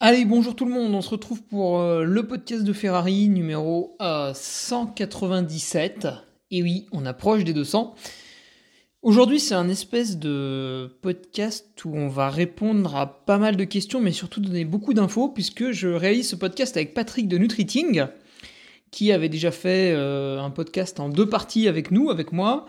Allez, bonjour tout le monde, on se retrouve pour euh, le podcast de Ferrari numéro 197. Et oui, on approche des 200. Aujourd'hui, c'est un espèce de podcast où on va répondre à pas mal de questions, mais surtout donner beaucoup d'infos, puisque je réalise ce podcast avec Patrick de Nutriting, qui avait déjà fait euh, un podcast en deux parties avec nous, avec moi,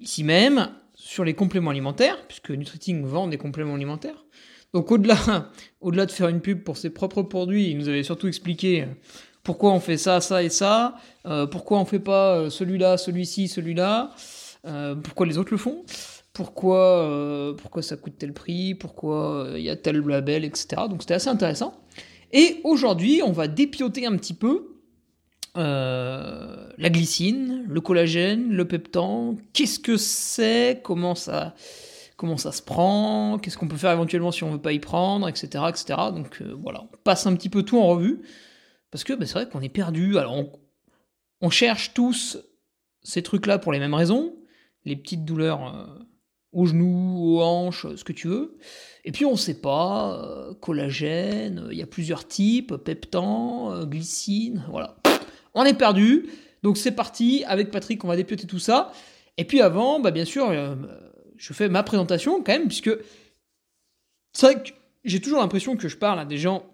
ici même, sur les compléments alimentaires, puisque Nutriting vend des compléments alimentaires. Donc au-delà, de faire une pub pour ses propres produits, il nous avait surtout expliqué euh, pourquoi on fait ça, ça et ça, euh, pourquoi on fait pas euh, celui-là, celui-ci, celui-là, pourquoi les autres le font, pourquoi, pourquoi ça coûte tel prix, pourquoi il y a tel label, etc. Donc c'était assez intéressant. Et aujourd'hui, on va dépioter un petit peu la glycine, le collagène, le peptan, qu'est-ce que c'est, comment ça comment ça se prend, qu'est-ce qu'on peut faire éventuellement si on veut pas y prendre, etc. etc. Donc euh, voilà, on passe un petit peu tout en revue, parce que bah, c'est vrai qu'on est perdu. Alors on, cherche tous ces trucs-là pour les mêmes raisons, les petites douleurs euh, aux genoux, aux hanches, ce que tu veux. Et puis on sait pas, euh, collagène, il y a plusieurs types, peptan, glycine, voilà. On est perdu, donc c'est parti, avec Patrick on va dépioter tout ça. Et puis avant, bah bien sûr, je fais ma présentation quand même, puisque c'est vrai que j'ai toujours l'impression que je parle à des gens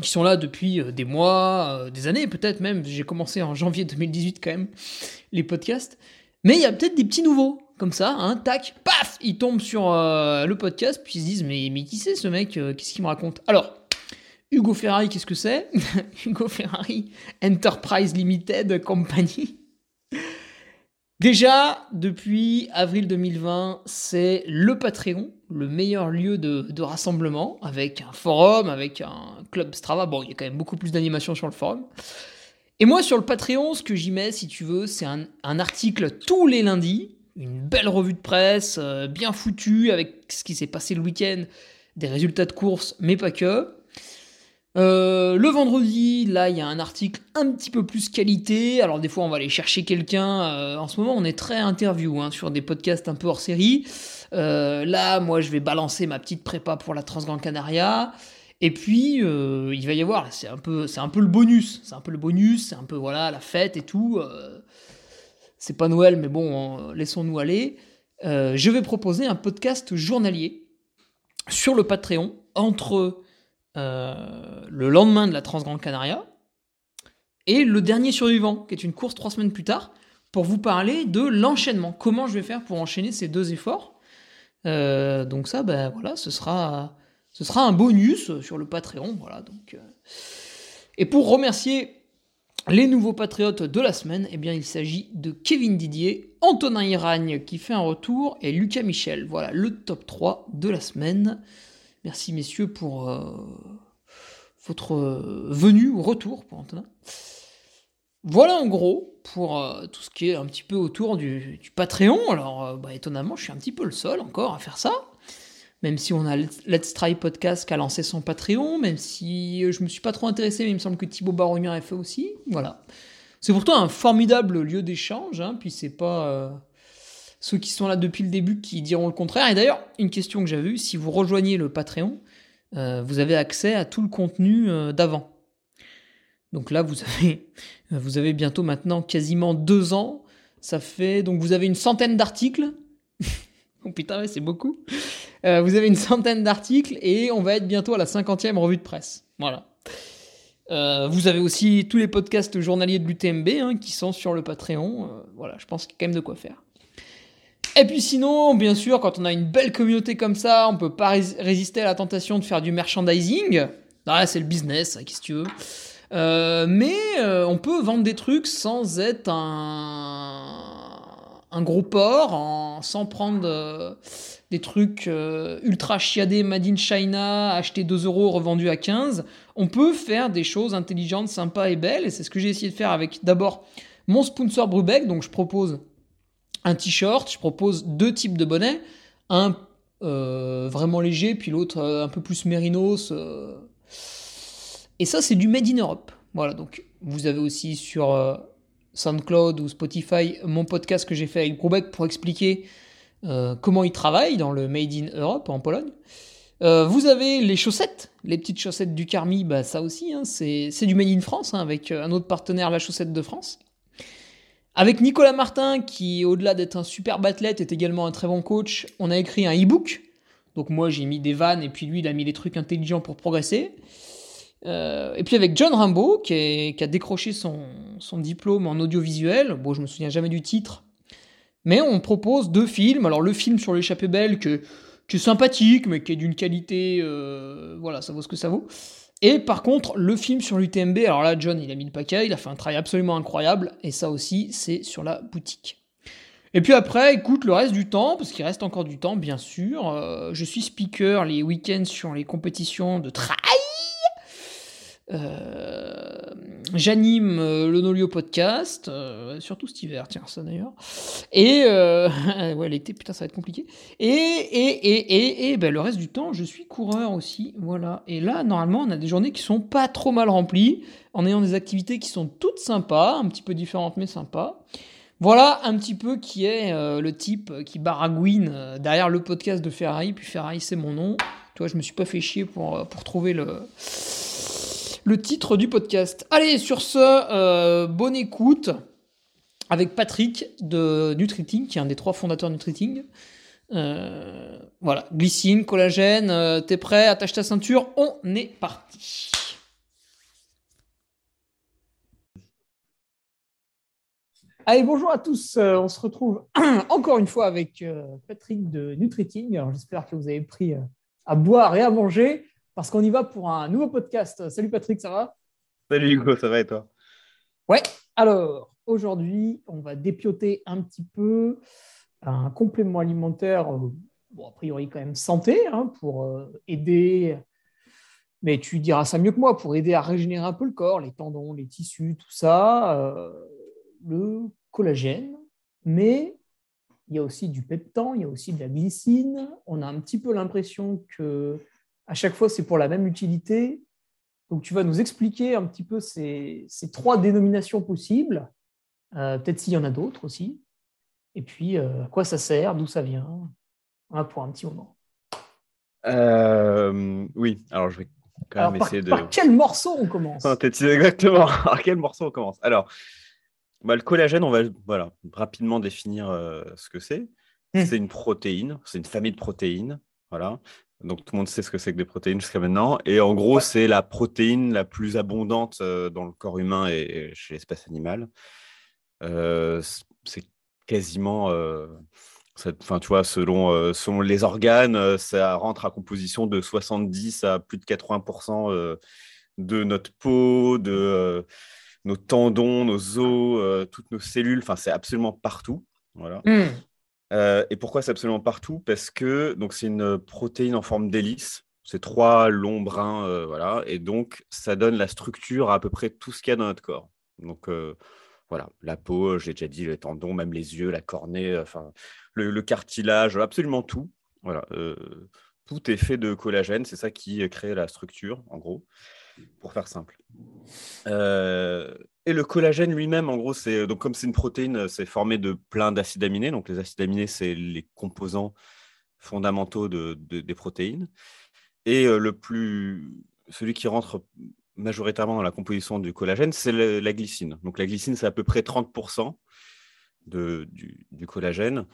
qui sont là depuis euh, des mois, euh, des années peut-être même. J'ai commencé en janvier 2018 quand même les podcasts. Mais il y a peut-être des petits nouveaux, comme ça, hein, tac, paf, ils tombent sur euh, le podcast, puis ils se disent mais, mais qui c'est ce mec Qu'est-ce qu'il me raconte? Alors, Hugo Ferrari, qu'est-ce que c'est? Hugo Ferrari Enterprise Limited Company. Déjà, depuis avril 2020, c'est le Patreon, le meilleur lieu de, rassemblement, avec un forum, avec un club Strava. Bon, il y a quand même beaucoup plus d'animation sur le forum. Et moi, sur le Patreon, ce que j'y mets, si tu veux, c'est un, article tous les lundis, une belle revue de presse, euh, bien foutue, avec ce qui s'est passé le week-end, des résultats de course, mais pas que. Euh, le vendredi, là, il y a un article un petit peu plus qualité. Alors des fois, on va aller chercher quelqu'un. Euh, en ce moment, on est très interview hein, sur des podcasts un peu hors série. Euh, là, moi, je vais balancer ma petite prépa pour la Transgrand Canaria. Et puis, il va y avoir, c'est un peu, c'est un peu le bonus. C'est un peu le bonus. C'est un peu voilà la fête et tout. c'est pas Noël, mais bon, laissons-nous aller. je vais proposer un podcast journalier sur le Patreon entre euh, le lendemain de la Transgrande Canaria, et le dernier survivant, qui est une course trois semaines plus tard, pour vous parler de l'enchaînement. Comment je vais faire pour enchaîner ces deux efforts. Euh, donc ça, ben voilà, ce sera, ce sera un bonus sur le Patreon. Voilà, donc, euh. Et pour remercier les nouveaux patriotes de la semaine, eh bien, il s'agit de Kevin Didier, Antonin Iragne qui fait un retour et Lucas Michel. Voilà le top 3 de la semaine. Merci messieurs pour euh, votre euh, venue ou retour pour Antonin. Voilà en gros pour euh, tout ce qui est un petit peu autour du, Patreon. Alors bah, étonnamment, je suis un petit peu le seul encore à faire ça. Même si on a Let's Try Podcast qui a lancé son Patreon, même si je me suis pas trop intéressé, mais il me semble que Thibaut Barognard a fait aussi. Voilà. C'est pourtant un formidable lieu d'échange, hein, puis c'est pas ceux qui sont là depuis le début qui diront le contraire. Et d'ailleurs, une question que j'avais eue, si vous rejoignez le Patreon, euh, vous avez accès à tout le contenu euh, d'avant. Donc là, vous avez, vous avez bientôt maintenant quasiment deux ans. Ça fait donc vous avez une centaine d'articles. oh putain, c'est beaucoup. Euh, vous avez une centaine d'articles et on va être bientôt à la cinquantième revue de presse. Voilà. vous avez aussi tous les podcasts journaliers de l'UTMB hein, qui sont sur le Patreon. voilà, je pense qu'il y a quand même de quoi faire. Et puis sinon, bien sûr, quand on a une belle communauté comme ça, on peut pas résister à la tentation de faire du merchandising. Ah, c'est le business, hein, qu'est-ce que tu veux. Euh, mais euh, on peut vendre des trucs sans être un, gros porc, sans prendre euh, des trucs ultra chiadés made in China, acheter 2 euros, revendus à 15. On peut faire des choses intelligentes, sympas et belles. Et c'est ce que j'ai essayé de faire avec d'abord mon sponsor Brubeck. Donc je propose un t-shirt, je propose deux types de bonnets, un euh, vraiment léger, puis l'autre euh, un peu plus mérinos. Euh. Et ça, c'est du Made in Europe. Voilà, donc vous avez aussi sur SoundCloud ou Spotify mon podcast que j'ai fait avec Brubeck pour expliquer comment il travaille dans le Made in Europe en Pologne. vous avez les chaussettes, les petites chaussettes du Carmi, bah ça aussi, hein, c'est du Made in France, hein, avec un autre partenaire, la chaussette de France. Avec Nicolas Martin, qui au-delà d'être un super athlète, est également un très bon coach, on a écrit un e-book. Donc moi j'ai mis des vannes et puis lui il a mis des trucs intelligents pour progresser. Euh, et puis avec John Rimbaud, qui, a décroché son, diplôme en audiovisuel, bon je me souviens jamais du titre, mais on propose deux films. Alors le film sur l'échappée belle, qui est sympathique, mais qui est d'une qualité, euh, voilà, ça vaut ce que ça vaut. Et par contre, le film sur l'UTMB, alors là, John, il a mis le paquet, il a fait un travail absolument incroyable, et ça aussi, c'est sur la boutique. Et puis après, écoute, le reste du temps, parce qu'il reste encore du temps, bien sûr, euh, je suis speaker les week-ends sur les compétitions de trail. Euh, j'anime euh, le Nolio podcast, euh, surtout cet hiver, tiens, ça d'ailleurs. Et ouais, l'été, putain, ça va être compliqué. Et, et, et, et, ben, le reste du temps, je suis coureur aussi, voilà. Et là, normalement, on a des journées qui sont pas trop mal remplies, en ayant des activités qui sont toutes sympas, un petit peu différentes mais sympas. Voilà un petit peu qui est le type qui baragouine derrière le podcast de Ferrari, puis Ferrari c'est mon nom. Toi, je me suis pas fait chier pour, pour trouver le le titre du podcast. Allez, sur ce, euh, bonne écoute avec Patrick de Nutriting, qui est un des trois fondateurs de Nutriting. Euh, voilà, glycine, collagène, euh, t'es prêt, attache ta ceinture, on est parti. Allez, bonjour à tous. on se retrouve encore une fois avec Patrick de Nutriting. J'espère que vous avez pris à boire et à manger parce qu'on y va pour un nouveau podcast. Salut Patrick, ça va? Salut Hugo, ça va et toi? Ouais, alors aujourd'hui, on va dépioter un petit peu un complément alimentaire, euh, bon, a priori quand même santé, hein, pour euh, aider, mais tu diras ça mieux que moi, pour aider à régénérer un peu le corps, les tendons, les tissus, tout ça, euh, le collagène, mais il y a aussi du peptan, il y a aussi de la glycine. On a un petit peu l'impression que à chaque fois, c'est pour la même utilité. Donc, tu vas nous expliquer un petit peu ces, trois dénominations possibles, euh, peut-être s'il y en a d'autres aussi, et puis euh, à quoi ça sert, d'où ça vient, voilà, pour un petit moment. Euh, oui, alors je vais quand même essayer de. Par quel morceau on commence? Exactement, par quel morceau on commence? Alors, bah, le collagène, on va voilà, rapidement définir ce que c'est. Hmm. C'est une protéine, c'est une famille de protéines. Voilà. Donc tout le monde sait ce que c'est que des protéines jusqu'à maintenant. Et en gros, c'est la protéine la plus abondante euh, dans le corps humain et chez l'espèce animale. Euh, c'est quasiment, euh, enfin tu vois, selon, selon les organes, ça rentre à composition de 70 à plus de 80% de notre peau, de nos tendons, nos os, toutes nos cellules. Enfin, c'est absolument partout. Voilà. Mmh. Euh, et pourquoi c'est absolument partout? Parce que donc c'est une protéine en forme d'hélice. C'est trois longs brins, euh, voilà, et donc ça donne la structure à à peu près tout ce qu'il y a dans notre corps. Donc euh, voilà, la peau, j'ai déjà dit, les tendons, même les yeux, la cornée, enfin le, cartilage, absolument tout. Voilà, tout est fait de collagène, c'est ça qui crée la structure, en gros, pour faire simple. Et le collagène lui-même, en gros, c'est donc comme c'est une protéine, c'est formé de plein d'acides aminés. Donc les acides aminés, c'est les composants fondamentaux de, des protéines. Et le plus, celui qui rentre majoritairement dans la composition du collagène, c'est la glycine. Donc la glycine, c'est à peu près 30% de, du, collagène.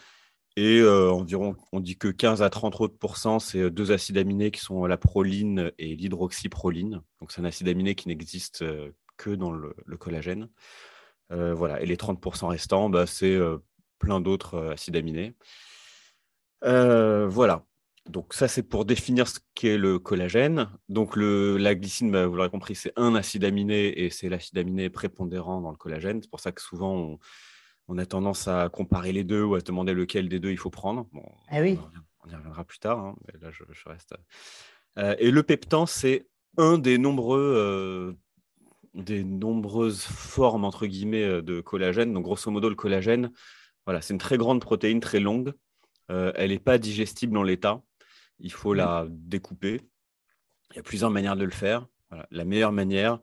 Et environ, on dit que 15 à 30 autres c'est deux acides aminés qui sont la proline et l'hydroxyproline. Donc c'est un acide aminé qui n'existe que dans le, collagène. voilà. Et les 30% restants, bah, c'est plein d'autres acides aminés. voilà. Donc ça, c'est pour définir ce qu'est le collagène. Donc le, la glycine, bah, vous l'aurez compris, c'est un acide aminé et c'est l'acide aminé prépondérant dans le collagène. C'est pour ça que souvent, on, a tendance à comparer les deux ou à se demander lequel des deux il faut prendre. ah oui. on, y reviendra plus tard, hein, mais là, je, reste... et le peptan, c'est un des nombreux des nombreuses formes entre guillemets euh, de collagène. Donc grosso modo, le collagène, voilà, c'est une très grande protéine, très longue. Euh, elle n'est pas digestible en l'état. Il faut la découper. Il y a plusieurs manières de le faire. La meilleure manière,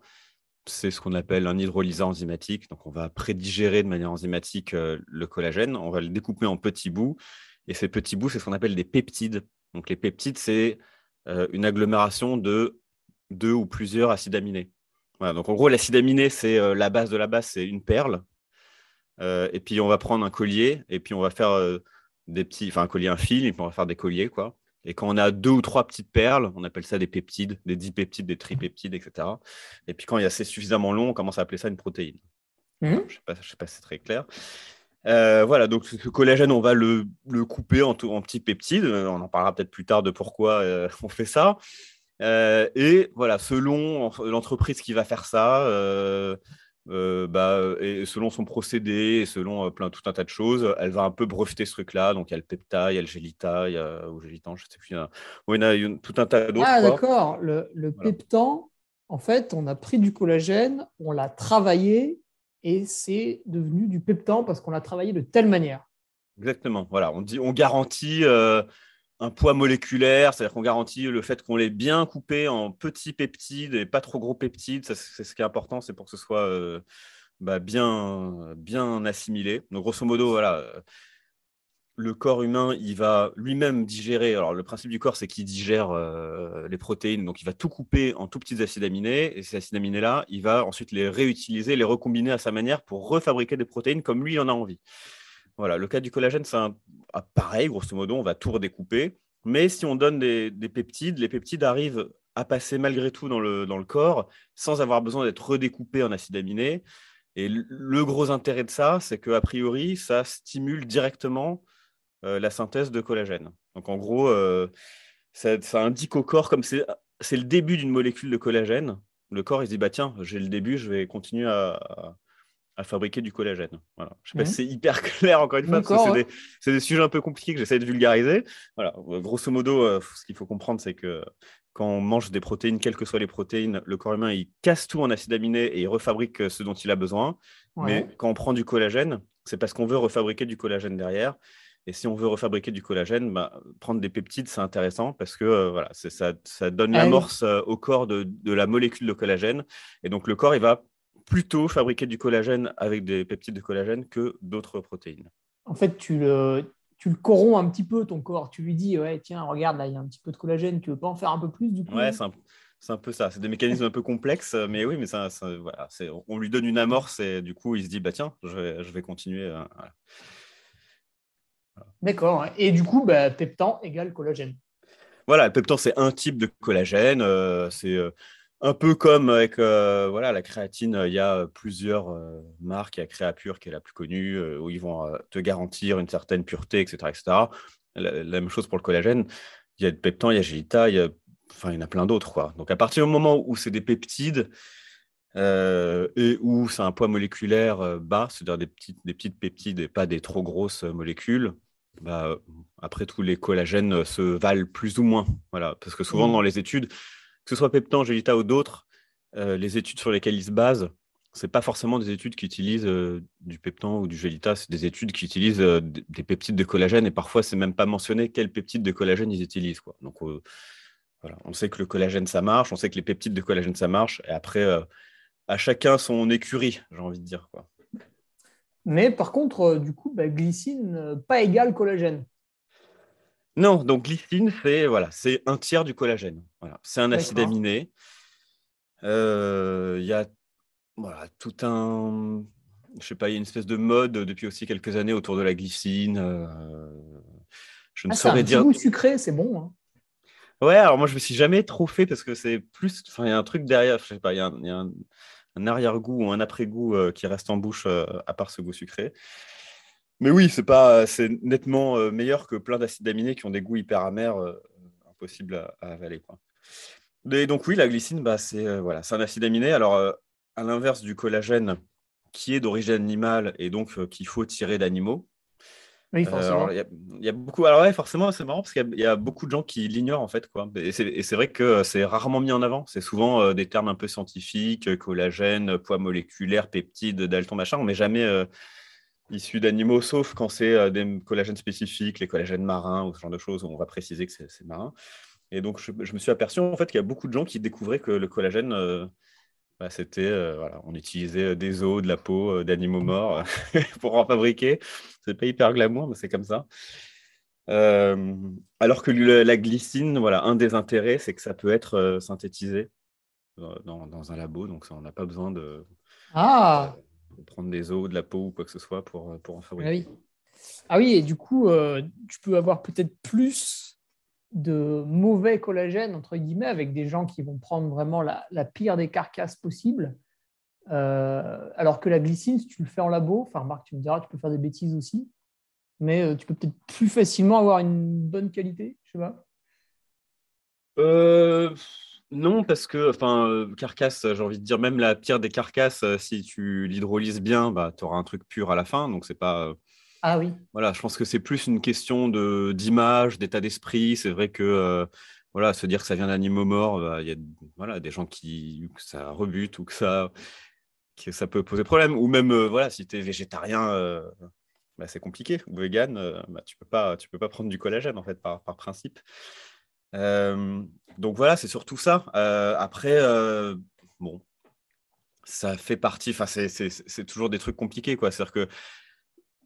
c'est ce qu'on appelle un hydrolysat enzymatique. Donc on va prédigérer de manière enzymatique euh, le collagène. On va le découper en petits bouts. Et ces petits bouts, c'est ce qu'on appelle des peptides. Donc les peptides, c'est une agglomération de deux ou plusieurs acides aminés donc en gros, l'acide aminé, c'est euh, la base de la base, c'est une perle. Euh, et puis on va prendre un collier, et puis on va faire euh, des petits, enfin un collier, un fil, et puis on va faire des colliers, quoi. Et quand on a deux ou trois petites perles, on appelle ça des peptides, des dipeptides, des tripeptides, etc. Et puis quand il y a c'est suffisamment long, on commence à appeler ça une protéine. Mmh. Je ne sais, pas, si c'est très clair. voilà, donc ce collagène, on va le, couper en, en, petits peptides. On en parlera peut-être plus tard de pourquoi on fait ça. Euh, et voilà, selon l'entreprise qui va faire ça, euh, euh, bah, et selon son procédé, et selon plein tout un tas de choses, elle va un peu breveter ce truc-là. Donc il y a le Pepta, il y a le Gélita, il y a ou Gélitan, je sais plus. Il y a, il y a tout un tas d'autres. Ah d'accord, le, le Peptan, en fait, on a pris du collagène, on l'a travaillé et c'est devenu du Peptan parce qu'on l'a travaillé de telle manière. Exactement. Voilà, on dit, on garantit un poids moléculaire, c'est-à-dire qu'on garantit le fait qu'on l'ait bien coupé en petits peptides et pas trop gros peptides. C'est ce qui est important, c'est pour que ce soit euh, bah, bien, bien assimilé. Donc, grosso modo, voilà, le corps humain, il va lui-même digérer. Alors, le principe du corps, c'est qu'il digère euh, les protéines. Donc, il va tout couper en tout petits acides aminés. Et ces acides aminés-là, il va ensuite les réutiliser, les recombiner à sa manière pour refabriquer des protéines comme lui en a envie. Voilà, le cas du collagène, c'est ah, pareil, grosso modo, on va tout redécouper. Mais si on donne des, peptides, les peptides arrivent à passer malgré tout dans le, dans le corps sans avoir besoin d'être redécoupés en acides aminés. Et le gros intérêt de ça, c'est qu'a priori, ça stimule directement euh, la synthèse de collagène. Donc en gros, euh, ça, indique au corps, comme c'est le début d'une molécule de collagène, le corps il se dit bah tiens, j'ai le début, je vais continuer à, à fabriquer du collagène. Voilà. Je sais pas si c'est hyper clair encore une fois, parce que c'est des, sujets un peu compliqués que j'essaie de vulgariser. Voilà. Grosso modo, euh, ce qu'il faut comprendre, c'est que quand on mange des protéines, quelles que soient les protéines, le corps humain, il casse tout en acides aminés et il refabrique euh, ce dont il a besoin. Mais quand on prend du collagène, c'est parce qu'on veut refabriquer du collagène derrière. Et si on veut refabriquer du collagène, bah, prendre des peptides, c'est intéressant parce que euh, voilà, ça, ça, donne ah l'amorce au corps de, de, la molécule de collagène. Et donc, le corps, il va plutôt fabriquer du collagène avec des peptides de collagène que d'autres protéines. En fait, tu le, tu le corromps un petit peu, ton corps. Tu lui dis, ouais, tiens, regarde, là, il y a un petit peu de collagène, tu veux pas en faire un peu plus du coup? Ouais, c'est un, peu ça. C'est des mécanismes un peu complexes, mais oui, mais ça, voilà, on lui donne une amorce et du coup, il se dit, bah tiens, je vais, je vais continuer. Euh, D'accord. Et du coup, bah, peptan égale collagène. Voilà, le peptan, c'est un type de collagène. Euh, c'est. Euh, un peu comme avec euh, voilà, la créatine, il y a plusieurs euh, marques. Il y a Créapure qui est la plus connue, euh, où ils vont te garantir une certaine pureté, etc. etc. La, même chose pour le collagène. Il y a de Peptan, il y a Gélita, il y, a, enfin, il y en a plein d'autres. Donc à partir du moment où c'est des peptides et où c'est un poids moléculaire bas, c'est-à-dire des petites, des petites peptides et pas des trop grosses molécules, bah, après tous les collagènes se valent plus ou moins. Voilà, parce que souvent mmh. dans les études, que ce soit Peptan, Gélita ou d'autres, euh, les études sur lesquelles ils se basent, ce pas forcément des études qui utilisent euh, du Peptan ou du Gélita, c'est des études qui utilisent euh, des peptides de collagène et parfois c'est même pas mentionné quels peptides de collagène ils utilisent. Quoi. Donc voilà, on sait que le collagène ça marche, on sait que les peptides de collagène ça marche et après à chacun son écurie, j'ai envie de dire. Quoi. Mais par contre, du coup, bah, glycine, pas égal collagène. Non, donc glycine, c'est voilà, c'est un tiers du collagène. Voilà. C'est un acide aminé. Il y a voilà, tout un. Je sais pas, il y a une espèce de mode depuis aussi quelques années autour de la glycine. je ne ah, saurais un dire. goût sucré, c'est bon. Hein. Ouais, alors moi je me suis jamais trop fait parce que c'est plus. Enfin, il y a un truc derrière, je sais pas, il y a un, arrière-goût ou un après-goût qui reste en bouche à part ce goût sucré. Mais oui, c'est pas, c'est nettement euh, meilleur que plein d'acides aminés qui ont des goûts hyper amers, euh, impossibles à, avaler. Quoi. Et donc oui, la glycine, bah, c'est euh, voilà, c'est un acide aminé. Alors à l'inverse du collagène, qui est d'origine animale et donc qu'il faut tirer d'animaux. Oui, forcément. Il y, a beaucoup. Alors ouais, forcément, c'est marrant parce qu'il y, a beaucoup de gens qui l'ignorent en fait, quoi. Et c'est vrai que c'est rarement mis en avant. C'est souvent des termes un peu scientifiques, collagène, poids moléculaire, peptides, dalton, machin. On met jamais issus d'animaux, sauf quand c'est euh, des collagènes spécifiques, les collagènes marins ou ce genre de choses, où on va préciser que c'est marin. Et donc, je, me suis aperçu en fait qu'il y a beaucoup de gens qui découvraient que le collagène, euh, bah, c'était, euh, voilà, on utilisait des os, de la peau d'animaux morts pour en fabriquer. C'est pas hyper glamour, mais c'est comme ça. alors que la glycine, voilà, un des intérêts, c'est que ça peut être synthétisé dans, dans, un labo, donc ça, on n'a pas besoin de. Ah prendre des os, de la peau ou quoi que ce soit pour, euh, pour en fabriquer. Ah oui. Ah oui, et du coup, euh, tu peux avoir peut-être plus de mauvais collagène, entre guillemets, avec des gens qui vont prendre vraiment la, pire des carcasses possibles. Euh, alors que la glycine, si tu le fais en labo, enfin, Marc, tu me diras, tu peux faire des bêtises aussi, mais tu peux peut-être plus facilement avoir une bonne qualité, je sais pas. Euh, non, parce que, enfin, euh, carcasse, j'ai envie de dire, même la pire des carcasses, euh, si tu l'hydrolyses bien, bah, tu auras un truc pur à la fin. Donc, c'est pas. Euh, ah. Voilà, je pense que c'est plus une question de, d'image, d'état d'esprit. C'est vrai que, voilà, se dire que ça vient d'animaux morts, bah, il y a voilà, des gens qui, que ça rebute ou que ça, que ça peut poser problème. Ou même, voilà, si tu es végétarien, bah, c'est compliqué. Ou vegan, bah, tu peux pas, peux pas prendre du collagène, en fait, par, par principe. Euh, donc voilà, c'est surtout ça. Euh, après, euh, bon, ça fait partie, c'est toujours des trucs compliqués, quoi. C'est-à-dire que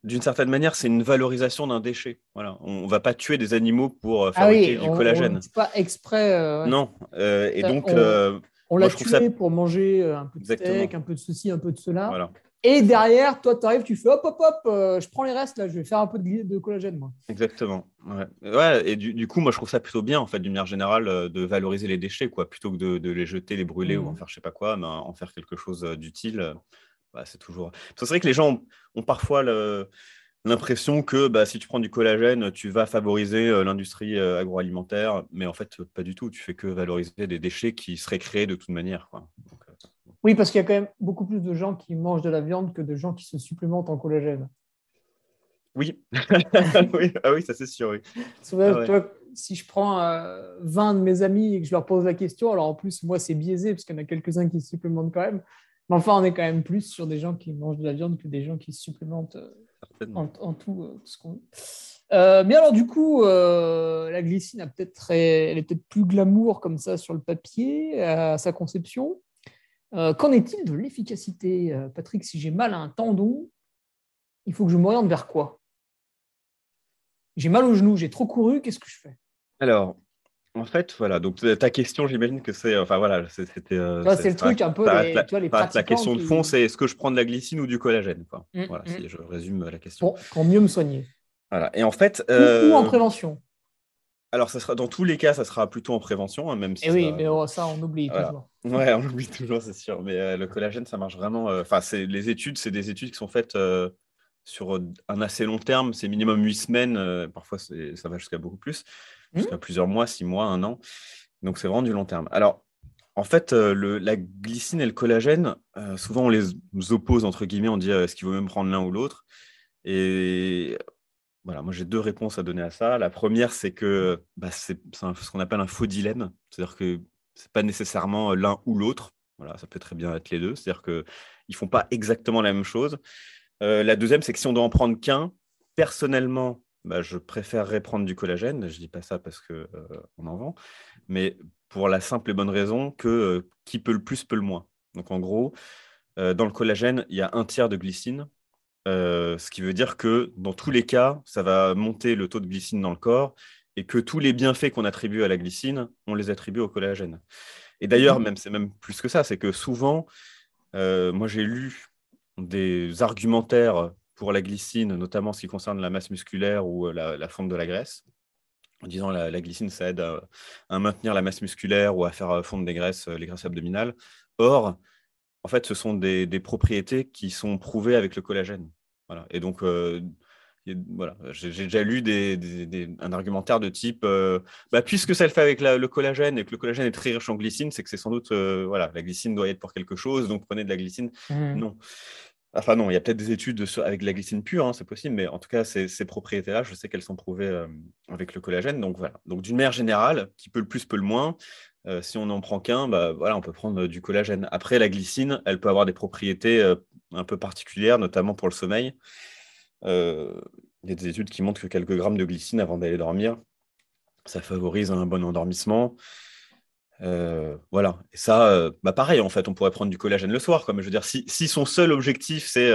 d'une certaine manière, c'est une valorisation d'un déchet. Voilà. On ne va pas tuer des animaux pour ah fabriquer du collagène. On, pas exprès. Non. et donc, on, l'a tué pour manger un peu de steak, un peu de ceci, un peu de cela. Voilà. Et derrière, toi, tu arrives, tu fais hop, hop, hop, euh, je prends les restes, là, je vais faire un peu de, de collagène, moi. Exactement. Ouais. et du, coup, moi, je trouve ça plutôt bien, en fait, d'une manière générale, euh, de valoriser les déchets, quoi, plutôt que de, les jeter, les brûler ou en mmh. faire je sais pas quoi, mais en faire quelque chose euh, d'utile. Bah, c'est toujours. C'est vrai que les gens ont, parfois l'impression que bah, si tu prends du collagène, tu vas favoriser l'industrie agroalimentaire, mais en fait, pas du tout. Tu fais que valoriser des déchets qui seraient créés de toute manière. Quoi. Oui, parce qu'il y a quand même beaucoup plus de gens qui mangent de la viande que de gens qui se supplémentent en collagène. Oui, oui. Ah oui ça c'est sûr. Oui. Ah si je prends 20 euh, de mes amis et que je leur pose la question, alors en plus, moi c'est biaisé parce qu'il y en a quelques-uns qui se supplémentent quand même. Mais enfin, on est quand même plus sur des gens qui mangent de la viande que des gens qui supplémentent euh, en, tout, euh, ce qu'on mais alors, du coup, la glycine a peut-être, elle est peut-être plus glamour comme ça sur le papier à sa conception. Euh, qu'en est-il de l'efficacité euh, Patrick, si j'ai mal à un tendon, il faut que je m'oriente vers quoi? J'ai mal au genou, j'ai trop couru, qu'est-ce que je fais? Alors, en fait, voilà, donc ta question, j'imagine que c'est. Enfin voilà, c'était. Euh, c'est le truc un peu. Les, la, tu vois, les la question de fond, c'est est-ce que je prends de la glycine ou du collagène mmh, Voilà, mmh. si je résume la question. pour mieux me soigner. Voilà, et en fait. ou en prévention alors, ça sera, dans tous les cas, ça sera plutôt en prévention, hein, même si. Et eh oui, mais oh, ça, on oublie toujours. Ouais, on oublie toujours, c'est sûr. Mais euh, le collagène, ça marche vraiment. Euh, enfin, c'est les études, c'est des études qui sont faites euh, sur un assez long terme. C'est minimum huit semaines. parfois, ça va jusqu'à beaucoup plus, mmh. plusieurs mois, six mois, un an. Donc, c'est vraiment du long terme. Alors, en fait, le, la glycine et le collagène, souvent, on les oppose entre guillemets. On dit est-ce qu'il vaut même prendre l'un ou l'autre? Et voilà, moi j'ai deux réponses à donner à ça. La première, c'est que bah, c'est ce qu'on appelle un faux dilemme, c'est-à-dire que c'est pas nécessairement l'un ou l'autre. Voilà, ça peut très bien être les deux, c'est-à-dire qu'ils ne font pas exactement la même chose. Euh, la deuxième, c'est que si on doit en prendre qu'un, personnellement, bah, je préférerais prendre du collagène. Je ne dis pas ça parce qu'on euh, en vend, mais pour la simple et bonne raison que euh, qui peut le plus peut le moins. Donc en gros, dans le collagène, il y a un tiers de glycine, ce qui veut dire que dans tous les cas, ça va monter le taux de glycine dans le corps et que tous les bienfaits qu'on attribue à la glycine, on les attribue au collagène. Et d'ailleurs, même c'est même plus que ça, c'est que souvent, moi j'ai lu des argumentaires pour la glycine, notamment ce qui concerne la masse musculaire ou la, fonte de la graisse, en disant la, la glycine, ça aide à, maintenir la masse musculaire ou à faire fondre des graisses, les graisses abdominales. Or, en fait, ce sont des, propriétés qui sont prouvées avec le collagène. Voilà. Et donc, euh, voilà, j'ai déjà lu un argumentaire de type euh, bah, puisque ça le fait avec le collagène et que le collagène est très riche en glycine, c'est que c'est sans doute euh, voilà, la glycine doit être pour quelque chose, donc prenez de la glycine. Mmh. Non. Enfin, non, il y a peut-être des études avec la glycine pure, hein, c'est possible, mais en tout cas, ces, propriétés-là, je sais qu'elles sont prouvées avec le collagène. Donc, voilà. D'une manière générale, qui peut le plus, peut le moins, euh, si on n'en prend qu'un, bah, on peut prendre euh, du collagène. Après, la glycine, elle peut avoir des propriétés euh, un peu particulières, notamment pour le sommeil. il y a des études qui montrent que quelques grammes de glycine avant d'aller dormir, ça favorise un bon endormissement. Voilà. Et ça, bah pareil, en fait, on pourrait prendre du collagène le soir. Comme je veux dire, si, son seul objectif, c'est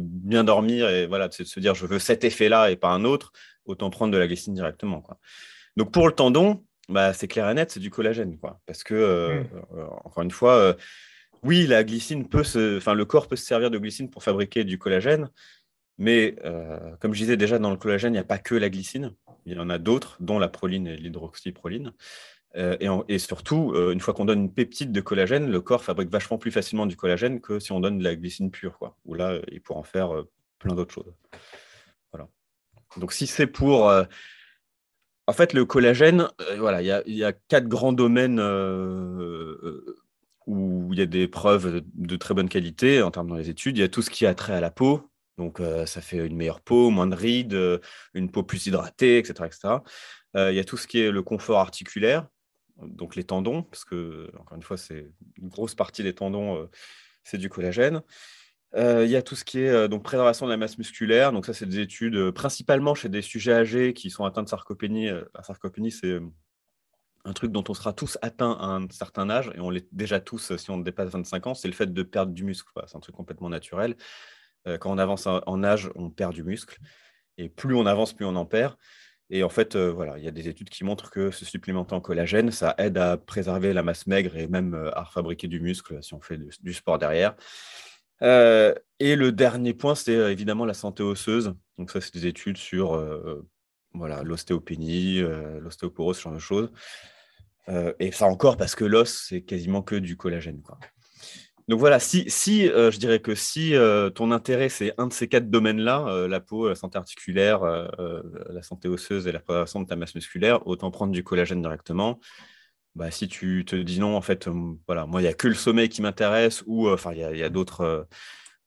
bien dormir et voilà, c'est de se dire je veux cet effet-là et pas un autre, autant prendre de la glycine directement. Quoi. Donc pour le tendon, bah, c'est clair et net, c'est du collagène. Quoi. Parce que, euh, mmh. euh, encore une fois, euh, oui, la glycine peut se. Enfin, le corps peut se servir de glycine pour fabriquer du collagène. Mais comme je disais déjà, dans le collagène, il n'y a pas que la glycine. Il y en a d'autres, dont la proline et l'hydroxyproline. Et, et, surtout, une fois qu'on donne une peptide de collagène, le corps fabrique vachement plus facilement du collagène que si on donne de la glycine pure, quoi. Où là, il pourra en faire plein d'autres choses. Voilà. Donc, si c'est pour en fait, le collagène, euh, voilà, il y, a quatre grands domaines euh, euh, où il y a des preuves de, très bonne qualité en termes dans les études. Il y a tout ce qui a trait à la peau, donc ça fait une meilleure peau, moins de rides, une peau plus hydratée, etc., etc. il y a tout ce qui est le confort articulaire, donc les tendons, parce que encore une fois, c'est une grosse partie des tendons, c'est du collagène. Euh, il y a tout ce qui est euh, donc préservation de la masse musculaire. Donc ça, c'est des études euh, principalement chez des sujets âgés qui sont atteints de sarcopénie. la sarcopénie, c'est un truc dont on sera tous atteints à un certain âge, et on l'est déjà tous si on dépasse 25 ans, c'est le fait de perdre du muscle. C'est un truc complètement naturel. quand on avance en âge, on perd du muscle. Et plus on avance, plus on en perd. Et en fait, voilà, il y a des études qui montrent que se supplémenter en collagène, ça aide à préserver la masse maigre et même à fabriquer du muscle si on fait du sport derrière. Euh, et le dernier point, c'est euh, évidemment la santé osseuse. Donc ça, c'est des études sur euh, l'ostéopénie, l'ostéoporose, ce genre de choses. et ça encore parce que l'os, c'est quasiment que du collagène. Quoi. Donc voilà, si, si je dirais que si ton intérêt, c'est un de ces quatre domaines-là, la peau, la santé articulaire, la santé osseuse et la préservation de ta masse musculaire, autant prendre du collagène directement. Bah, si tu te dis non, en fait, voilà, moi, il n'y a que le sommeil qui m'intéresse, ou enfin, il y a, d'autres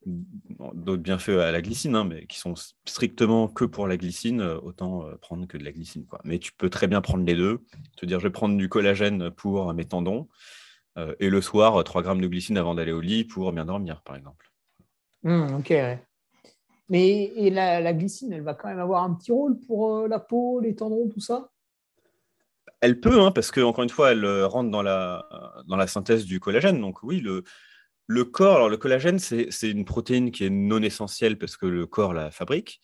d'autres bienfaits à la glycine, hein, mais qui sont strictement que pour la glycine, autant prendre que de la glycine. Quoi. Mais tu peux très bien prendre les deux, te dire je vais prendre du collagène pour mes tendons, et le soir, 3 grammes de glycine avant d'aller au lit pour bien dormir, par exemple. Mmh, ok. Mais et la, la, glycine, elle va quand même avoir un petit rôle pour la peau, les tendons, tout ça? Elle peut, hein, parce qu'encore une fois, elle euh, rentre dans la, dans la synthèse du collagène. Donc oui, le, le corps, alors le collagène, c'est une protéine qui est non essentielle parce que le corps la fabrique.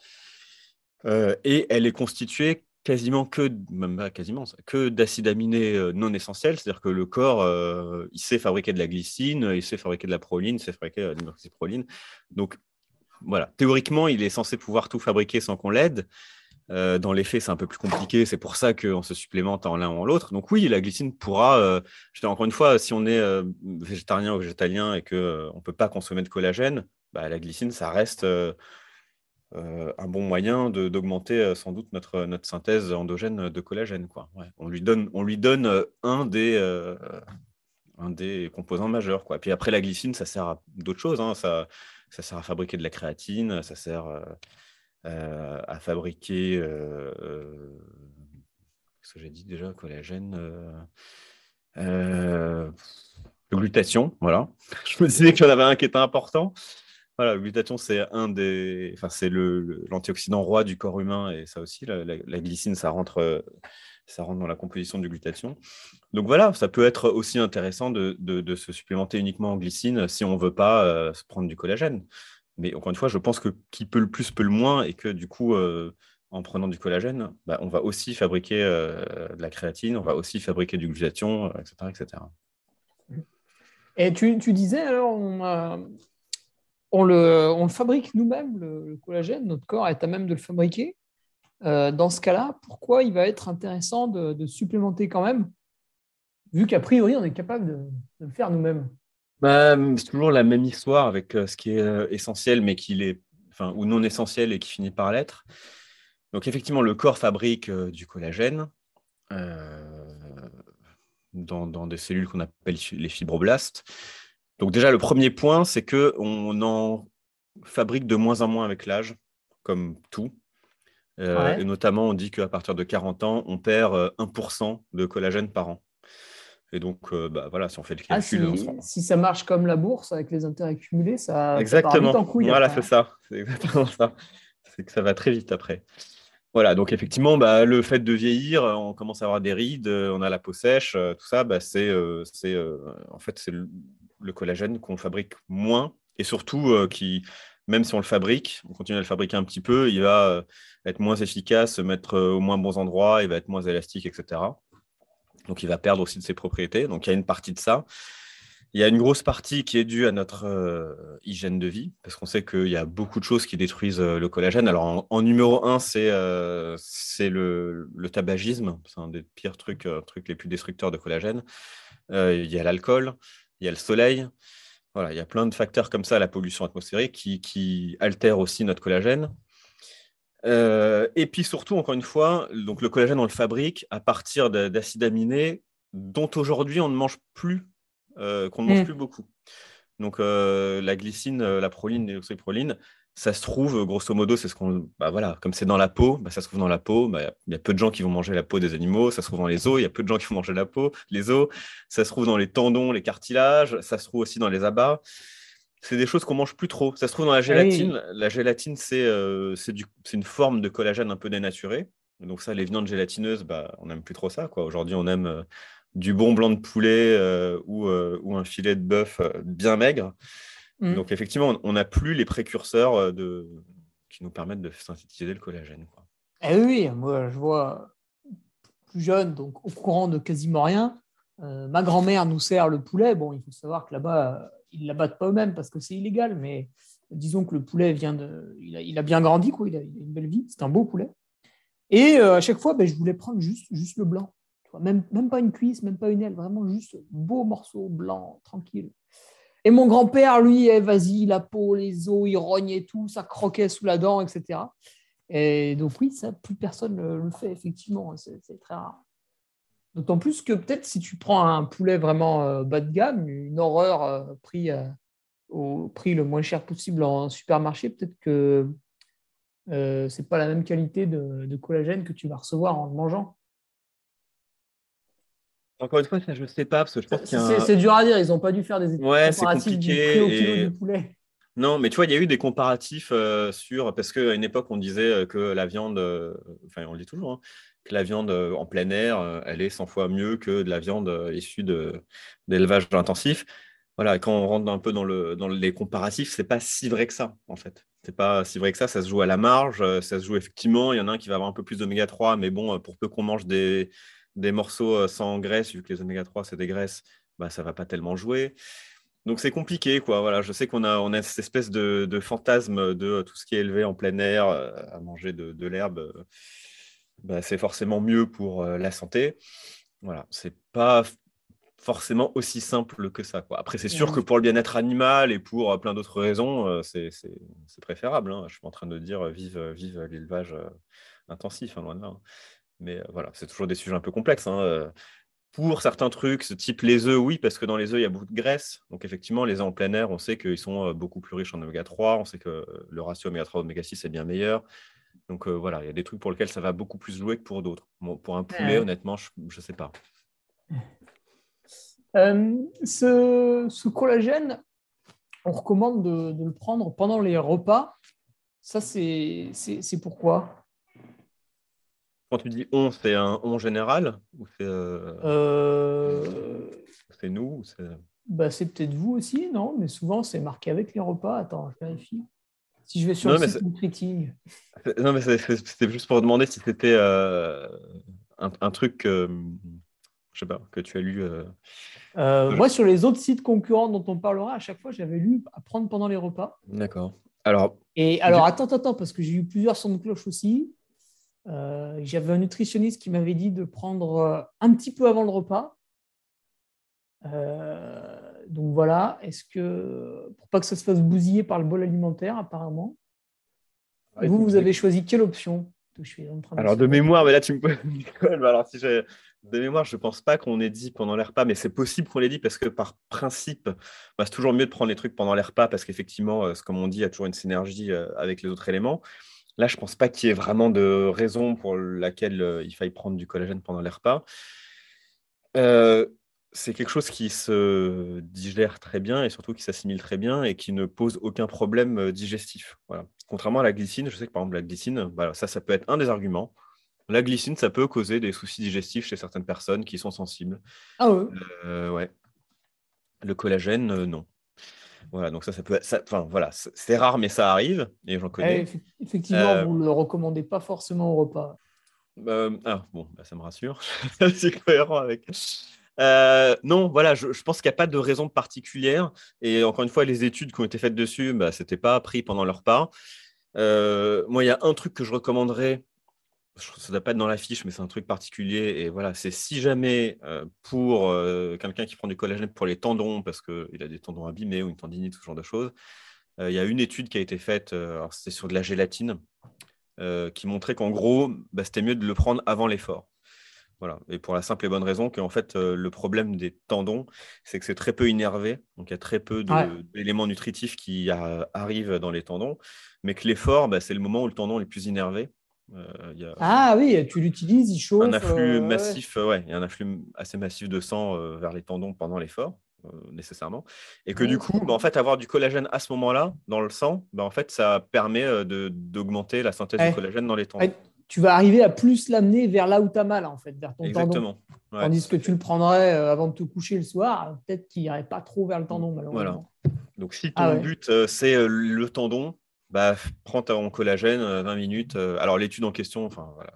Euh, et elle est constituée quasiment que, même quasiment, que d'acides aminés euh, non essentiels, c'est-à-dire que le corps, il sait fabriquer de la glycine, il sait fabriquer de la proline, il sait fabriquer de l'hydroxyproline. Donc voilà, théoriquement, il est censé pouvoir tout fabriquer sans qu'on l'aide. Euh, dans les faits, c'est un peu plus compliqué. C'est pour ça qu'on se supplémente en l'un ou en l'autre. Donc oui, la glycine pourra, euh, encore une fois, si on est euh, végétarien ou végétalien et qu'on ne peut pas consommer de collagène, bah, la glycine, ça reste un bon moyen d'augmenter sans doute notre, notre synthèse endogène de collagène. Quoi. On, lui donne, on lui donne un, des, un des composants majeurs. Quoi. Puis après, la glycine, ça sert à d'autres choses. Hein. Ça, ça sert à fabriquer de la créatine, ça sert euh, à fabriquer, euh, euh, ce que j'ai dit déjà, collagène, le glutathion, voilà. Je me disais qu'il y en avait un qui était important. Voilà, le glutathion, c'est un des, enfin, c'est l'antioxydant roi du corps humain et ça aussi, la, glycine, ça rentre ça rentre dans la composition du glutathion. Donc voilà, ça peut être aussi intéressant de, se supplémenter uniquement en glycine si on ne veut pas euh, se prendre du collagène. Mais encore une fois, je pense que qui peut le plus peut le moins et que du coup, euh, en prenant du collagène, bah, on va aussi fabriquer de la créatine, on va aussi fabriquer du glutathion, etc., etc. Et tu, disais alors, le, fabrique nous-mêmes, le, collagène, notre corps est à même de le fabriquer. Euh, dans ce cas-là, pourquoi il va être intéressant de, supplémenter quand même, vu qu'a priori on est capable de, le faire nous-mêmes? Bah, C'est toujours la même histoire avec euh, ce qui est euh, essentiel, mais qui est, enfin, ou non essentiel et qui finit par l'être. Donc effectivement, le corps fabrique du collagène dans, des cellules qu'on appelle les fibroblastes. Donc déjà, le premier point, c'est qu'on en fabrique de moins en moins avec l'âge, comme tout. Euh, et notamment, on dit qu'à partir de 40 ans, on perd 1% euh, de collagène par an. Et donc, euh, bah, voilà, si on fait le ah, calcul. si, ça marche comme la bourse avec les intérêts cumulés, ça, exactement. Ça part en couille. Voilà, c'est ça. C'est exactement ça. C'est que ça va très vite après. Voilà, donc effectivement, bah, le fait de vieillir, on commence à avoir des rides, on a la peau sèche, tout ça, bah, c'est en fait c'est le, collagène qu'on fabrique moins et surtout qui, même si on le fabrique, on continue à le fabriquer un petit peu, il va euh, être moins efficace, se mettre euh, au moins bons endroits, il va être moins élastique, etc. Donc il va perdre aussi de ses propriétés. Donc il y a une partie de ça. Il y a une grosse partie qui est due à notre euh, hygiène de vie, parce qu'on sait qu'il y a beaucoup de choses qui détruisent le collagène. Alors en, numéro un, c'est le, tabagisme, c'est un des pires trucs, trucs les plus destructeurs de collagène. il y a l'alcool, il y a le soleil, voilà, il y a plein de facteurs comme ça, la pollution atmosphérique, qui, qui altèrent aussi notre collagène. Euh, et puis surtout, encore une fois, donc le collagène, on le fabrique à partir d'acides aminés dont aujourd'hui on ne mange plus, euh, qu'on ne mange mm. plus beaucoup. Donc euh, la glycine, la proline, l'oxyproline, ça se trouve, grosso modo, c'est ce qu'on. Bah voilà, comme c'est dans la peau, bah ça se trouve dans la peau. Bah, il y a peu de gens qui vont manger la peau des animaux. Ça se trouve dans les os. Il y a peu de gens qui vont manger la peau, les os. Ça se trouve dans les tendons, les cartilages. Ça se trouve aussi dans les abats. C'est des choses qu'on mange plus trop. Ça se trouve dans la gélatine. La gélatine, c'est euh, une forme de collagène un peu dénaturé. Donc ça, les viandes gélatineuses, bah, on n'aime plus trop ça. Aujourd'hui, on aime euh, du bon blanc de poulet euh, ou, ou, un filet de bœuf bien maigre. Mm. Donc effectivement, on n'a plus les précurseurs euh, de... qui nous permettent de synthétiser le collagène. Quoi. Eh oui, moi je vois plus jeune, donc au courant de quasiment rien. Euh, ma grand-mère nous sert le poulet. Bon, il faut savoir que là-bas, ils ne l'abattent pas eux-mêmes parce que c'est illégal, mais disons que le poulet vient de. Il a, a bien grandi, quoi. Il, a, une belle vie. C'est un beau poulet. Et euh, à chaque fois, ben, je voulais prendre juste, juste le blanc. Même, même pas une cuisse, même pas une aile, vraiment juste beau morceau blanc, tranquille. Et mon grand-père, lui, eh, vas-y, la peau, les os, il rognait tout, ça croquait sous la dent, etc. Et donc oui, ça, plus personne ne le fait, effectivement, c'est très rare. D'autant plus que peut-être si tu prends un poulet vraiment euh, bas de gamme, une horreur euh, pris euh, au prix le moins cher possible en supermarché, peut-être que ce n'est pas la même qualité de, collagène que tu vas recevoir en le mangeant. Encore une fois, je ne sais pas, parce que je pense C'est dur à dire, ils n'ont pas dû faire des études ouais, comparatives du prix au kilo du poulet. Non, mais tu vois, il y a eu des comparatifs euh, sur. Parce qu'à une époque, on disait euh, que la viande. Euh, enfin, on le dit toujours, hein, que la viande en plein air, elle est 100 fois mieux que de la viande issue d'élevage intensif. Voilà, quand on rentre un peu dans, le, dans les comparatifs, c'est pas si vrai que ça, en fait. C'est pas si vrai que ça, ça se joue à la marge, ça se joue effectivement. Il y en a un qui va avoir un peu plus d'oméga 3, mais bon, pour peu qu'on mange des, des morceaux euh, sans graisse, vu que les oméga 3 c'est des graisses, bah, ça va pas tellement jouer. Donc c'est compliqué, quoi. Voilà, je sais qu'on a, on a cette espèce de, fantasme de tout ce qui est élevé en plein air, euh, à manger de, l'herbe, euh, bah, c'est forcément mieux pour la santé. Voilà, c'est pas forcément aussi simple que ça. Quoi. Après, c'est sûr que pour le bien-être animal et pour plein d'autres raisons, c'est préférable. Hein. Je suis en train de dire vive, vive l'élevage intensif, hein, loin de là. Mais euh, voilà, c'est toujours des sujets un peu complexes. Hein, euh. Pour certains trucs, ce type les œufs, oui, parce que dans les œufs, il y a beaucoup de graisse. Donc effectivement, les œufs en plein air, on sait qu'ils sont euh, beaucoup plus riches en oméga 3. On sait que le ratio oméga 3 oméga 6 est bien meilleur. Donc voilà, il y a des trucs pour lesquels ça va beaucoup plus jouer que pour d'autres. pour un poulet, honnêtement, je ne sais pas. ce, collagène, on recommande de, de, le prendre pendant les repas. Ça, c'est pourquoi? Quand tu dis on, c'est un on général ou c'est c'est nous bah, C'est peut-être vous aussi, non? Mais souvent, c'est marqué avec les repas. Attends, je vérifie. Si je vais sur le site marketing. Non, mais c'était juste pour demander si c'était un, un, truc je sais pas, que tu as lu euh, euh, Moi, sur les autres sites concurrents dont on parlera, à chaque fois, j'avais lu à prendre pendant les repas. D'accord. Alors. Et alors, attends, attends, parce que j'ai eu plusieurs sons de cloche aussi. Euh, j'avais un nutritionniste qui m'avait dit de prendre un petit peu avant le repas. donc voilà, est-ce que pour pas que ça se fasse bousiller par le bol alimentaire, apparemment. vous, vous avez choisi quelle option? Alors de mémoire, mais là tu me poses alors si j'ai de mémoire, je ne pense pas qu'on ait dit pendant les repas, mais c'est possible qu'on l'ait dit parce que par principe, bah, c'est toujours mieux de prendre les trucs pendant les repas parce qu'effectivement, euh, comme on dit, il y a toujours une synergie euh, avec les autres éléments. Là, je ne pense pas qu'il y ait vraiment de raison pour laquelle euh, il faille prendre du collagène pendant les repas. c'est quelque chose qui se digère très bien et surtout qui s'assimile très bien et qui ne pose aucun problème digestif. Voilà. Contrairement à la glycine, je sais que par exemple la glycine, bah, ça, ça peut être un des arguments. La glycine, ça peut causer des soucis digestifs chez certaines personnes qui sont sensibles. Ah ouais euh, Ouais. Le collagène, euh, non. Voilà, donc ça, ça peut. Enfin, voilà, c'est rare, mais ça arrive, et j'en connais. effectivement, euh, vous ne le recommandez pas forcément au repas. ah, bon, bah, ça me rassure. c'est cohérent avec. non, voilà, je, pense qu'il n'y a pas de raison particulière. Et encore une fois, les études qui ont été faites dessus, bah, ce n'était pas appris pendant leur repas. moi, il y a un truc que je recommanderais ça ne doit pas être dans la fiche, mais c'est un truc particulier. Et voilà, c'est si jamais euh, pour euh, quelqu'un qui prend du collagène pour les tendons, parce qu'il a des tendons abîmés ou une tendinite, ce genre de choses, euh, il y a une étude qui a été faite, c'était sur de la gélatine, qui montrait qu'en gros, bah, c'était mieux de le prendre avant l'effort. Voilà. Et pour la simple et bonne raison qu'en fait, le problème des tendons, c'est que c'est très peu innervé. Donc, il y a très peu d'éléments nutritifs qui arrivent dans les tendons. Mais que l'effort, bah, c'est le moment où le tendon est le plus innervé. Euh, ah oui, tu l'utilises, il chauffe. Un afflux euh, massif, ouais. il y a un afflux assez massif de sang euh, vers les tendons pendant l'effort, nécessairement. Et que du coup, bah, en fait, avoir du collagène à ce moment-là dans le sang, bah, en fait, ça permet d'augmenter la synthèse de collagène dans les tendons. tu vas arriver à plus l'amener vers là où tu as mal, en fait, vers ton Exactement. tendon. Tandis que tu le prendrais avant de te coucher le soir, peut-être qu'il n'irait pas trop vers le tendon, malheureusement. Voilà. Donc, si ton ah but, c'est le tendon, bah, prends ton collagène 20 euh, minutes. Euh, alors, l'étude en question, enfin, voilà,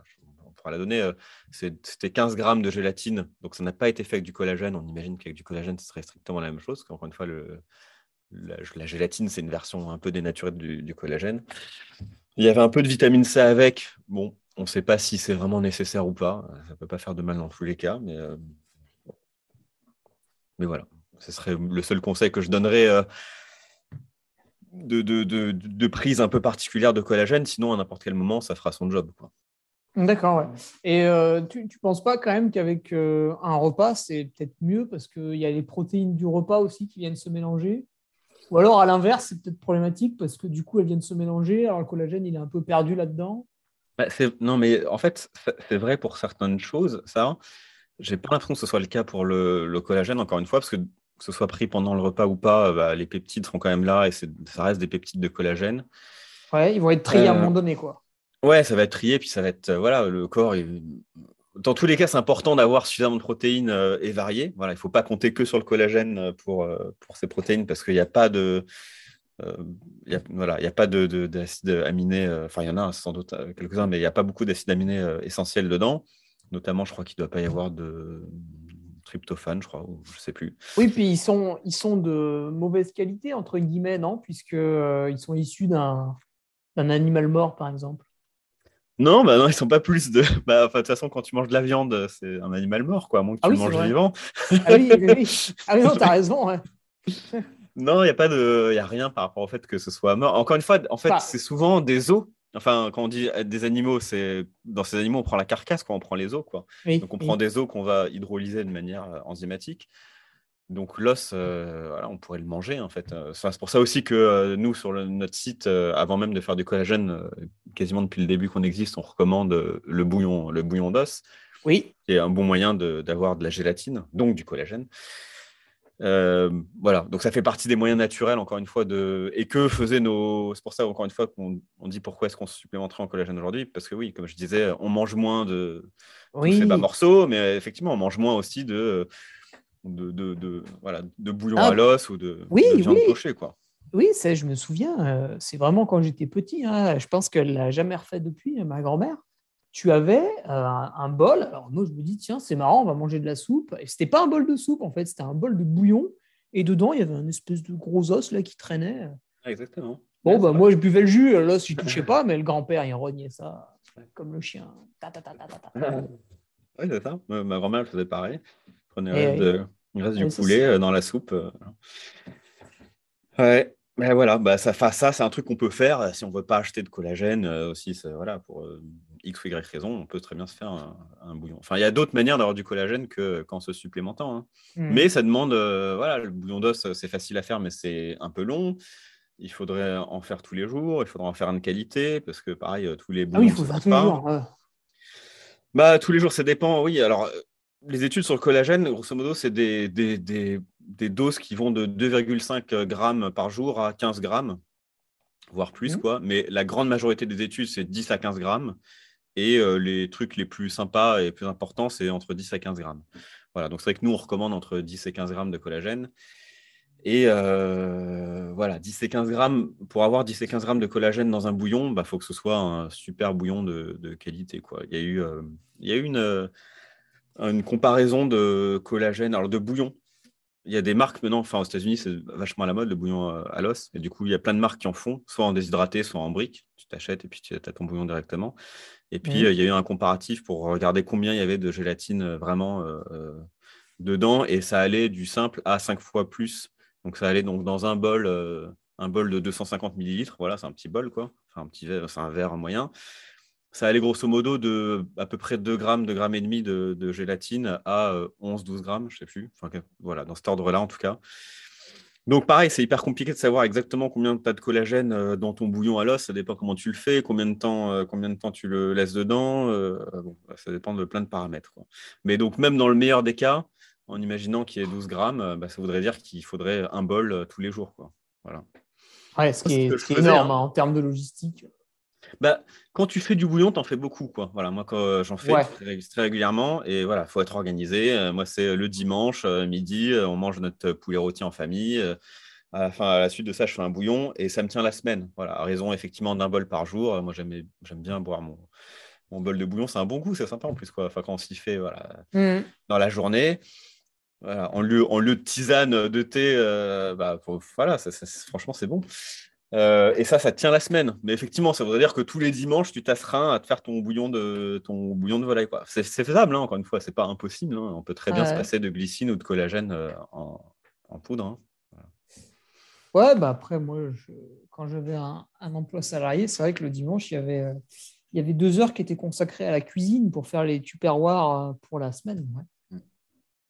on pourra la donner, euh, c'était 15 grammes de gélatine. Donc, ça n'a pas été fait avec du collagène. On imagine qu'avec du collagène, ce serait strictement la même chose. Encore une fois, la, gélatine, c'est une version un peu dénaturée du, collagène. Il y avait un peu de vitamine C avec. Bon, on ne sait pas si c'est vraiment nécessaire ou pas. Ça ne peut pas faire de mal dans tous les cas. Mais, mais voilà, ce serait le seul conseil que je donnerais de, de, prise un peu particulière de collagène, sinon à n'importe quel moment, ça fera son job. D'accord, ouais. Et euh, tu ne penses pas quand même qu'avec euh, un repas, c'est peut-être mieux parce qu'il y a les protéines du repas aussi qui viennent se mélanger? Ou alors à l'inverse, c'est peut-être problématique parce que du coup, elles viennent se mélanger, alors le collagène, il est un peu perdu là-dedans? Bah, Non, mais en fait, c'est vrai pour certaines choses, ça. J'ai pas l'impression que ce soit le cas pour le, le collagène, encore une fois, parce que que ce soit pris pendant le repas ou pas, bah, les peptides seront quand même là et ça reste des peptides de collagène. Ouais, ils vont être triés à un euh, moment donné, quoi. Ouais, ça va être trié, puis ça va être, euh, voilà, le corps. Dans tous les cas, c'est important d'avoir suffisamment de protéines euh, et variées. Voilà, il ne faut pas compter que sur le collagène pour, pour ces protéines parce qu'il n'y a pas de. voilà, il n'y a pas d'acide de, aminé, enfin il y en a sans doute quelques-uns, mais il n'y a pas beaucoup d'acides aminés essentiels dedans. Notamment, je crois qu'il ne doit pas y avoir de, tryptophane, je crois, ou je sais plus. Oui, puis ils sont, ils sont de mauvaise qualité, entre guillemets, non? Puisqu'ils euh, ils sont issus d'un animal mort, par exemple. Non, bah non, ils sont pas plus de. Bah, de toute façon, quand tu manges de la viande, c'est un animal mort, quoi, à moins que ah tu le manges vivant. Ah oui, oui, Ah non, t'as raison. non, il n'y a pas de, il a rien par rapport au fait que ce soit mort. Encore une fois, en fait, c'est souvent des os Enfin, quand on dit des animaux, c'est dans ces animaux, on prend la carcasse quand on prend les os, quoi. Donc on prend des os qu'on va hydrolyser de manière euh, enzymatique. Donc l'os, euh, on pourrait le manger en fait. Euh, c'est pour ça aussi que nous, sur notre site, avant même de faire du collagène, quasiment depuis le début qu'on existe, on recommande le bouillon, le bouillon d'os. Oui. C'est un bon moyen d'avoir de, la gélatine, donc du collagène. Voilà, donc ça fait partie des moyens naturels, encore une fois, de... et que faisaient nos. C'est pour ça, encore une fois, qu'on on dit pourquoi est-ce qu'on se supplémenterait en collagène aujourd'hui, parce que oui, comme je disais, on mange moins de oui. bas morceaux, mais effectivement, on mange moins aussi de, de, de, voilà, de bouillon ah. à l'os ou de, oui, viande pochée, quoi. Oui, ça, je me souviens, c'est vraiment quand j'étais petit, hein, je pense qu'elle l'a jamais refait depuis, ma grand-mère tu avais euh, un, bol. Alors moi, je me dis, tiens, c'est marrant, on va manger de la soupe. Et c'était pas un bol de soupe, en fait, c'était un bol de bouillon. Et dedans, il y avait un espèce de gros os là qui traînait. Ah, exactement. Bon, bah, moi, je buvais le jus, l'os, je touchais pas, mais le grand-père, il rognait ça comme le chien. oui, c'est ça. Ma grand-mère, elle faisait pareil. prenait le reste, du poulet euh, dans la soupe. Euh. Ouais. Mais voilà, bah ça, ça c'est un truc qu'on peut faire si on ne veut pas acheter de collagène aussi. voilà, pour X ou Y raison, on peut très bien se faire un, bouillon. Enfin, il y a d'autres manières d'avoir du collagène qu'en se supplémentant. Hein. Mmh. Mais ça demande, euh, voilà, le bouillon d'os, c'est facile à faire, mais c'est un peu long. Il faudrait en faire tous les jours, il faudrait en faire une qualité, parce que pareil, euh, tous les bouillons. Ah oui, il faut faire tous les jours. Bah, tous les jours, ça dépend, oui. Alors, euh, les études sur le collagène, grosso modo, c'est des, des, des, des, doses qui vont de 2,5 grammes par jour à 15 grammes, voire plus, mmh. quoi. Mais la grande majorité des études, c'est 10 à 15 grammes. Et euh, les trucs les plus sympas et plus importants, c'est entre 10 et 15 grammes. Voilà, donc c'est vrai que nous, on recommande entre 10 et 15 grammes de collagène. Et euh, voilà, 10 et 15 grammes, pour avoir 10 et 15 grammes de collagène dans un bouillon, il bah, faut que ce soit un super bouillon de, qualité. Quoi. Il y a eu, euh, il y a eu une, une comparaison de collagène, alors de bouillon il y a des marques maintenant, enfin aux États-Unis, c'est vachement à la mode le bouillon euh, à l'os. Et du coup, il y a plein de marques qui en font, soit en déshydraté, soit en brique. Tu t'achètes et puis tu as ton bouillon directement. Et puis, euh, il y a eu un comparatif pour regarder combien il y avait de gélatine euh, vraiment dedans. Et ça allait du simple à 5 fois plus. Donc, ça allait donc dans un bol, un bol de 250 millilitres. Voilà, c'est un petit bol, quoi. Enfin, un petit verre, c'est un verre moyen ça allait grosso modo de à peu près 2 grammes, 2 grammes et demi de, gélatine à 11-12 euh, grammes, je ne sais plus. Enfin, voilà, dans cet ordre-là en tout cas. Donc pareil, c'est hyper compliqué de savoir exactement combien tu as de collagène euh, dans ton bouillon à l'os. Ça dépend comment tu le fais, combien de temps, euh, combien de temps tu le laisses dedans. Bah, ça dépend de plein de paramètres. Mais donc même dans le meilleur des cas, en imaginant qu'il y ait 12 grammes, bah, ça voudrait dire qu'il faudrait un bol tous les jours. Quoi. Voilà. Ouais, ce qui est, énorme hein, en termes de logistique. Bah, quand tu fais du bouillon, tu en fais beaucoup. Quoi. Voilà, moi, quand euh, j'en fais très, régulièrement, et voilà, il faut être organisé. Euh, moi, c'est le dimanche, euh, midi, on mange notre poulet rôti en famille. à, la fin, à la suite de ça, je fais un bouillon et ça me tient la semaine. Voilà, à raison effectivement d'un bol par jour. Moi, j'aime bien boire mon, mon bol de bouillon. C'est un bon goût, c'est sympa en plus. Quoi. Enfin, quand on s'y fait voilà, mmh. dans la journée. Voilà, en, lieu, en lieu de tisane de thé, bah, voilà, franchement, c'est bon. Euh, et ça, ça tient la semaine. Mais effectivement, ça voudrait dire que tous les dimanches, tu t'asseras à te faire ton bouillon de, ton bouillon de volaille. C'est faisable, hein, encore une fois, c'est pas impossible. Hein. On peut très bien se passer de glycine ou de collagène euh, en, poudre. Hein. Ouais, bah après, moi, quand j'avais un, emploi salarié, c'est vrai que le dimanche, il y, avait, euh, il y avait deux heures qui étaient consacrées à la cuisine pour faire les tupperwares pour la semaine. Ouais.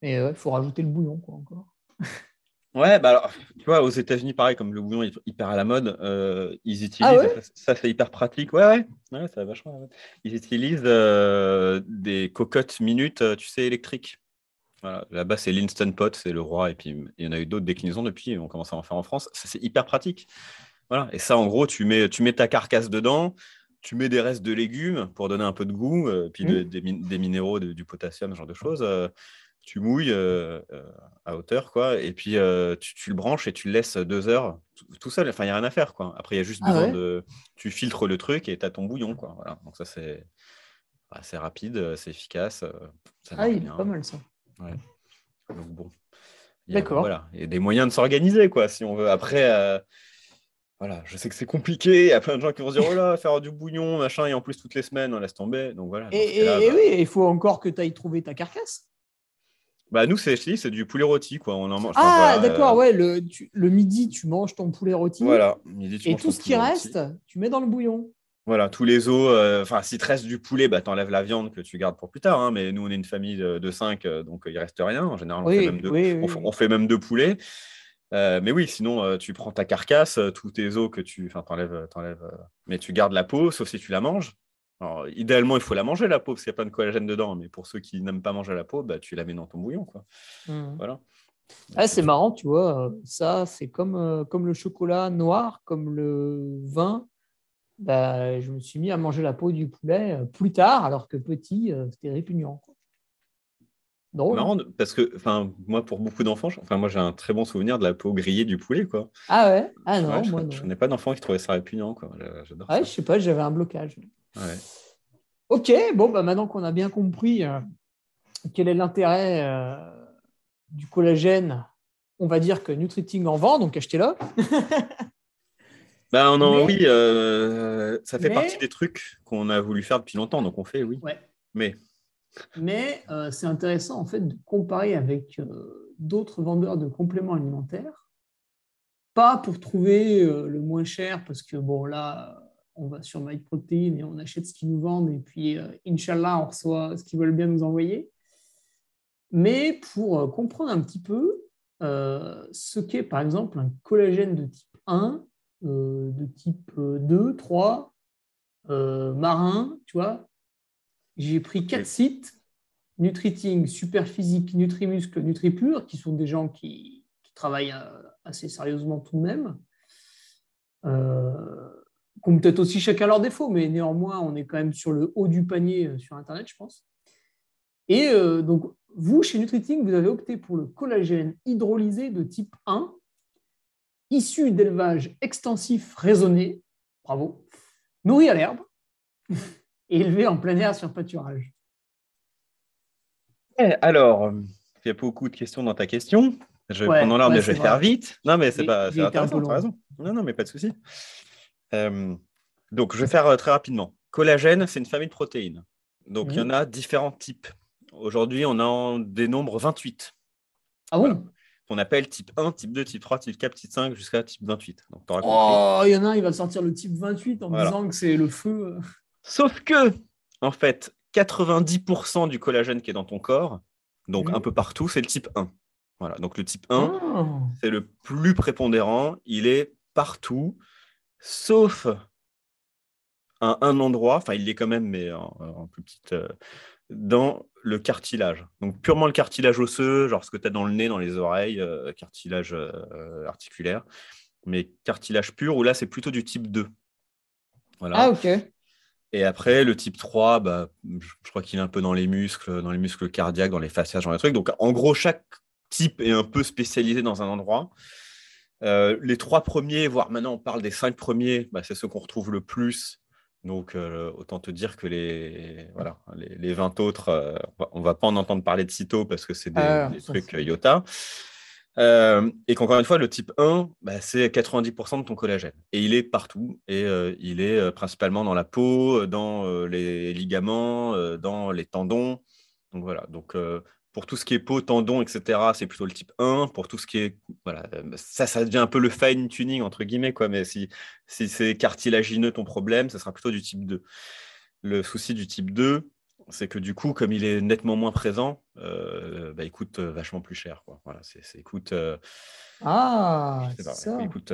Mais il faut rajouter le bouillon, quoi, encore. Ouais, bah alors, tu vois, aux États-Unis, pareil, comme le bouillon est hyper à la mode, euh, ils utilisent, ah ça, c'est hyper pratique, ouais, ouais, ouais ça va vachement. Ils utilisent euh, des cocottes minutes, euh, tu sais, électriques. Voilà. Là-bas, c'est l'Instant Pot, c'est le roi, et puis il y en a eu d'autres déclinaisons depuis, on commence à en faire en France. Ça, c'est hyper pratique. Voilà. Et ça, en gros, tu mets, tu mets ta carcasse dedans, tu mets des restes de légumes pour donner un peu de goût, puis mmh. des, minéraux, du potassium, ce genre de choses tu mouilles euh, euh, à hauteur, quoi, et puis euh, tu, le branches et tu le laisses deux heures tout, seul. Enfin, il n'y a rien à faire, quoi. Après, il y a juste ah besoin de. Tu filtres le truc et tu as ton bouillon, quoi. Voilà. Donc, ça, c'est assez rapide, c'est efficace. ah, il est pas mal, ça. Ouais. Donc, bon. D'accord. Voilà. Il y a des moyens de s'organiser, quoi, si on veut. Après. Voilà, je sais que c'est compliqué. Il y a plein de gens qui vont se dire Oh là, faire du bouillon, machin, et en plus toutes les semaines, on laisse tomber. Donc voilà. Et, bah oui, il faut encore que tu ailles trouver ta carcasse. Bah nous c'est c'est du poulet rôti quoi. On en mange. Ah d'accord ouais le, le midi tu manges ton poulet rôti. Voilà. et tout ce qui reste tu mets dans le bouillon. Voilà tous les os. Euh, enfin si te reste du poulet bah t'enlèves la viande que tu gardes pour plus tard. Hein, mais nous on est une famille de, cinq euh, donc il reste rien en général. On, fait, même deux, on, fait même deux poulets. Euh, mais oui, sinon, tu prends ta carcasse, tous tes os que tu. Enfin, t'enlèves, t'enlèves, mais tu gardes la peau, sauf si tu la manges. Alors, idéalement, il faut la manger, la peau, parce qu'il y a plein de collagène dedans. Mais pour ceux qui n'aiment pas manger la peau, bah, tu la mets dans ton bouillon. Quoi. Mmh. Voilà. Ah, c'est marrant, tu vois. Ça, c'est comme, comme le chocolat noir, comme le vin. Bah, je me suis mis à manger la peau du poulet plus tard, alors que petit, c'était répugnant. Marrant, parce que, moi, pour beaucoup d'enfants, enfin, moi, j'ai un très bon souvenir de la peau grillée du poulet, quoi. Ah ouais? Ah non, je, moi non. Je connais pas d'enfants qui trouvaient ça répugnant, quoi. J'adore ouais, je sais pas, j'avais un blocage. Ok, bon, bah maintenant qu'on a bien compris euh, quel est l'intérêt euh, du collagène, on va dire que Nutriting en vend, donc achetez-le. bah, on oui, euh, ça fait partie des trucs qu'on a voulu faire depuis longtemps, donc on fait, oui. Ouais. Mais mais c'est intéressant en fait de comparer avec d'autres vendeurs de compléments alimentaires, pas pour trouver le moins cher, parce que bon là, on va sur MyProtein et on achète ce qu'ils nous vendent, et puis Inch'Allah, on reçoit ce qu'ils veulent bien nous envoyer, mais pour comprendre un petit peu ce qu'est par exemple un collagène de type 1, de type 2, 3, marin, tu vois, j'ai pris quatre sites, Nutriting, Superphysique, Nutrimuscle, NutriPure, qui sont des gens qui, travaillent euh, assez sérieusement tout de même. Euh, qui ont peut-être aussi chacun leurs défauts, mais néanmoins, on est quand même sur le haut du panier euh, sur Internet, je pense. Et donc, vous, chez Nutriting, vous avez opté pour le collagène hydrolysé de type 1, issu d'élevage extensif raisonné, bravo, nourri à l'herbe, et élevé en plein air sur pâturage eh, Alors, il y a beaucoup de questions dans ta question. Je vais prendre l'ordre, mais je vais faire vite. Non, mais c'est pas c'est intéressant, raison. Non, non, mais pas de souci. Euh, donc, je vais faire euh, très rapidement. Collagène, c'est une famille de protéines. Donc, il y en a différents types. Aujourd'hui, on en des nombres 28. Ah bon On appelle type 1, type 2, type 3, type 4, type 5 jusqu'à type 28. Donc, oh, il y en a un, il va sortir le type 28 en disant que c'est le feu. Sauf que, en fait, 90% du collagène qui est dans ton corps, donc un peu partout, c'est le type 1. Voilà, donc le type 1, c'est le plus prépondérant, il est partout, sauf à un endroit, enfin il l'est quand même, mais en, plus petite, euh, dans le cartilage. Donc purement le cartilage osseux, genre ce que tu as dans le nez, dans les oreilles, euh, cartilage euh, articulaire, mais cartilage pur, où là c'est plutôt du type 2. Voilà. Ah ok. Et après, le type 3, bah, je crois qu'il est un peu dans les muscles, dans les muscles cardiaques, dans les fascias, dans les trucs. Donc, en gros, chaque type est un peu spécialisé dans un endroit. Euh, les trois premiers, voire maintenant on parle des cinq premiers, bah, c'est ceux qu'on retrouve le plus. Donc, euh, autant te dire que les, voilà, les, 20 autres, euh, on ne va pas en entendre parler de sitôt parce que c'est des, ah, trucs IOTA. Euh, et qu'encore une fois, le type 1, bah, c'est 90% de ton collagène. Et il est partout. Et il est principalement dans la peau, dans les ligaments, dans les tendons. Donc voilà. Donc pour tout ce qui est peau, tendons, etc., c'est plutôt le type 1. Pour tout ce qui est. Voilà, ça, ça devient un peu le fine tuning, entre guillemets. Quoi. Mais si, si c'est cartilagineux ton problème, ça sera plutôt du type 2. Le souci du type 2, c'est que du coup, comme il est nettement moins présent, euh, bah, il coûte euh, vachement plus cher. Quoi. Voilà, c'est, il coûte, euh, ah, ça. il coûte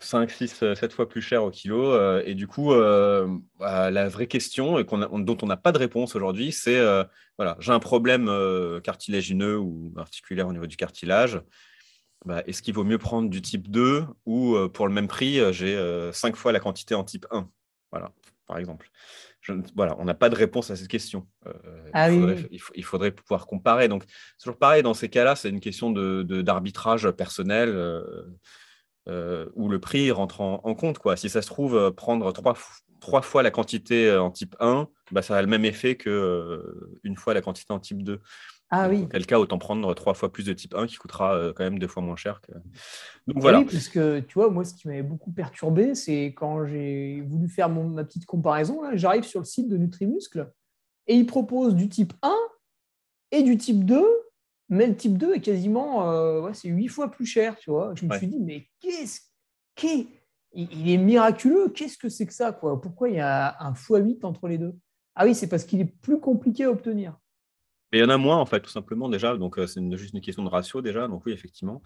5, 6, 7 fois plus cher au kilo. et du coup, bah, la vraie question, et dont on n'a pas de réponse aujourd'hui, c'est voilà, j'ai un problème cartilagineux ou articulaire au niveau du cartilage. Bah, est-ce qu'il vaut mieux prendre du type 2 ou pour le même prix, j'ai 5 fois la quantité en type 1 Voilà, par exemple voilà, on n'a pas de réponse à cette question. Euh, ah il, faudrait, pouvoir comparer. Donc, c'est toujours pareil, dans ces cas-là, c'est une question d'arbitrage de, personnel euh, euh, où le prix rentre en, compte. Quoi. Si ça se trouve, prendre trois, trois fois la quantité en type 1, bah, ça a le même effet qu'une fois la quantité en type 2. Ah oui. Dans cas, autant prendre trois fois plus de type 1 qui coûtera euh, quand même deux fois moins cher. Que... Donc voilà. Oui, parce que tu vois, moi, ce qui m'avait beaucoup perturbé, c'est quand j'ai voulu faire mon, ma petite comparaison, j'arrive sur le site de Nutrimuscle et ils proposent du type 1 et du type 2, mais le type 2 est quasiment euh, ouais, c'est 8 fois plus cher, tu vois. Je me suis dit, mais qu'est-ce qu'il il est miraculeux, qu'est-ce que c'est que ça quoi? Pourquoi il y a un x8 entre les deux? Ah oui, c'est parce qu'il est plus compliqué à obtenir. Mais il y en a moins, en fait, tout simplement, déjà. Donc, euh, c'est juste une question de ratio, déjà. Donc, oui, effectivement.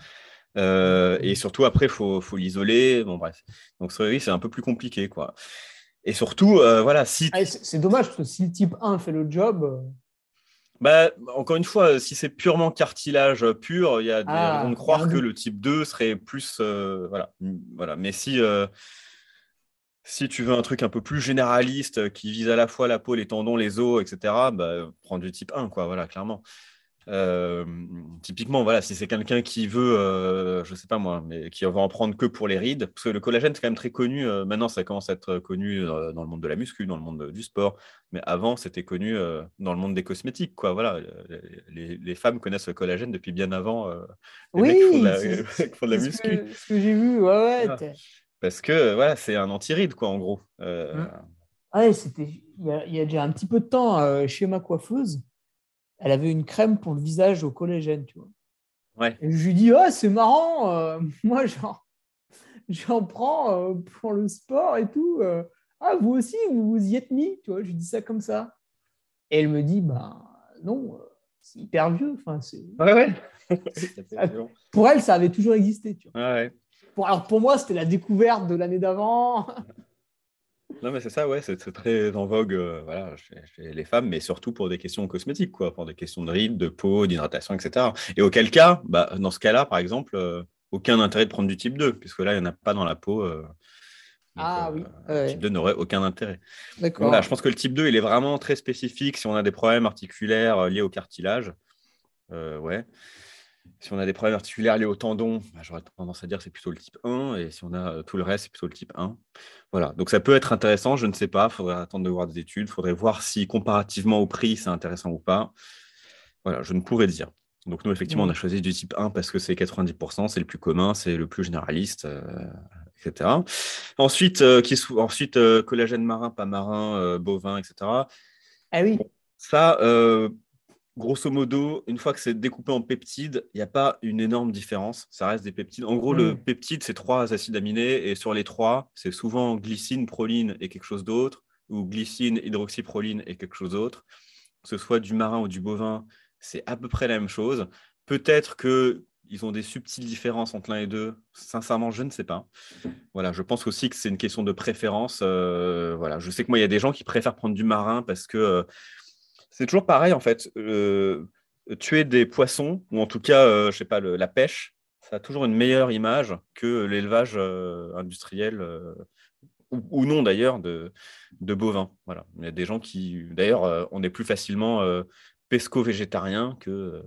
Euh, et surtout, après, il faut, faut l'isoler. Bon, bref. Donc, oui, c'est un peu plus compliqué, quoi. Et surtout, euh, voilà, si. Ah, c'est dommage, parce que si le type 1 fait le job. bah, encore une fois, si c'est purement cartilage pur, il y a des Ah, raisons de croire un que le type 2 serait plus. euh, voilà. voilà. Mais si, si tu veux un truc un peu plus généraliste euh, qui vise à la fois la peau, les tendons, les os, etc., bah, prends du type 1, quoi, voilà, clairement. Euh, typiquement, voilà, si c'est quelqu'un qui veut, euh, je sais pas moi, mais qui va en prendre que pour les rides, parce que le collagène, c'est quand même très connu. euh, maintenant, ça commence à être connu dans le monde de la muscu, dans le monde du sport. Mais avant, c'était connu dans le monde des cosmétiques, quoi. Voilà, les, les femmes connaissent le collagène depuis bien avant les mecs qui font de la, font de la muscu. Ce que, j'ai vu, ouais, ouais. Parce que voilà, c'est un anti-ride, quoi, en gros. Euh, Hum. Ouais, c'était il y, a, il y a déjà un petit peu de temps euh, chez ma coiffeuse. Elle avait une crème pour le visage au collagène, tu vois. Ouais. Et je lui dis, ah, c'est marrant, euh, moi, j'en, j'en prends pour le sport et tout. ah, vous aussi, vous vous y êtes mis, tu vois. Je lui dis ça comme ça. Et elle me dit, bah non, c'est hyper vieux. Enfin, c'est... Ouais, ouais. Ah, Pour elle, ça avait toujours existé, tu vois. Ouais, ouais. Pour, alors pour moi, c'était la découverte de l'année d'avant. Non, mais c'est ça, ouais, c'est très en vogue euh, voilà, chez, chez les femmes, mais surtout pour des questions cosmétiques, quoi, pour des questions de rides, de peau, d'hydratation, etc. Et auquel cas, bah, dans ce cas-là, par exemple, euh, aucun intérêt de prendre du type 2, puisque là, il n'y en a pas dans la peau. euh, donc, Ah oui, Le type 2 n'aurait aucun intérêt. D'accord. Voilà, je pense que le type 2, il est vraiment très spécifique si on a des problèmes articulaires liés au cartilage. Ouais. Si on a des problèmes articulaires liés au tendon, bah, j'aurais tendance à dire que c'est plutôt le type 1. Et si on a euh, tout le reste, c'est plutôt le type 1. Voilà. Donc ça peut être intéressant, je ne sais pas. Il faudrait attendre de voir des études. Il faudrait voir si comparativement au prix, c'est intéressant ou pas. Voilà, je ne pourrais dire. Donc nous, effectivement, on a Mhm. choisi du type 1 parce que c'est 90%, c'est le plus commun, c'est le plus généraliste, euh, etc. Ensuite, euh, qui est sous- ensuite euh, collagène marin, pas marin, bovin, etc. Ah oui. Ça, grosso modo, une fois que c'est découpé en peptides, il n'y a pas une énorme différence. Ça reste des peptides. En gros, le Mm. peptide, c'est trois acides aminés. Et sur les trois, c'est souvent glycine, proline et quelque chose d'autre. Ou glycine, hydroxyproline et quelque chose d'autre. Que ce soit du marin ou du bovin, c'est à peu près la même chose. Peut-être qu'ils ont des subtiles différences entre l'un et deux. Sincèrement, je ne sais pas. Voilà, je pense aussi que c'est une question de préférence. Euh, voilà, je sais que moi, il y a des gens qui préfèrent prendre du marin parce que euh, c'est toujours pareil en fait. Euh, tuer des poissons ou en tout cas, euh, je pas, la pêche, ça a toujours une meilleure image que l'élevage euh, industriel ou, non d'ailleurs de, bovins. Il y a des gens qui, d'ailleurs, on est plus facilement pesco-végétarien que,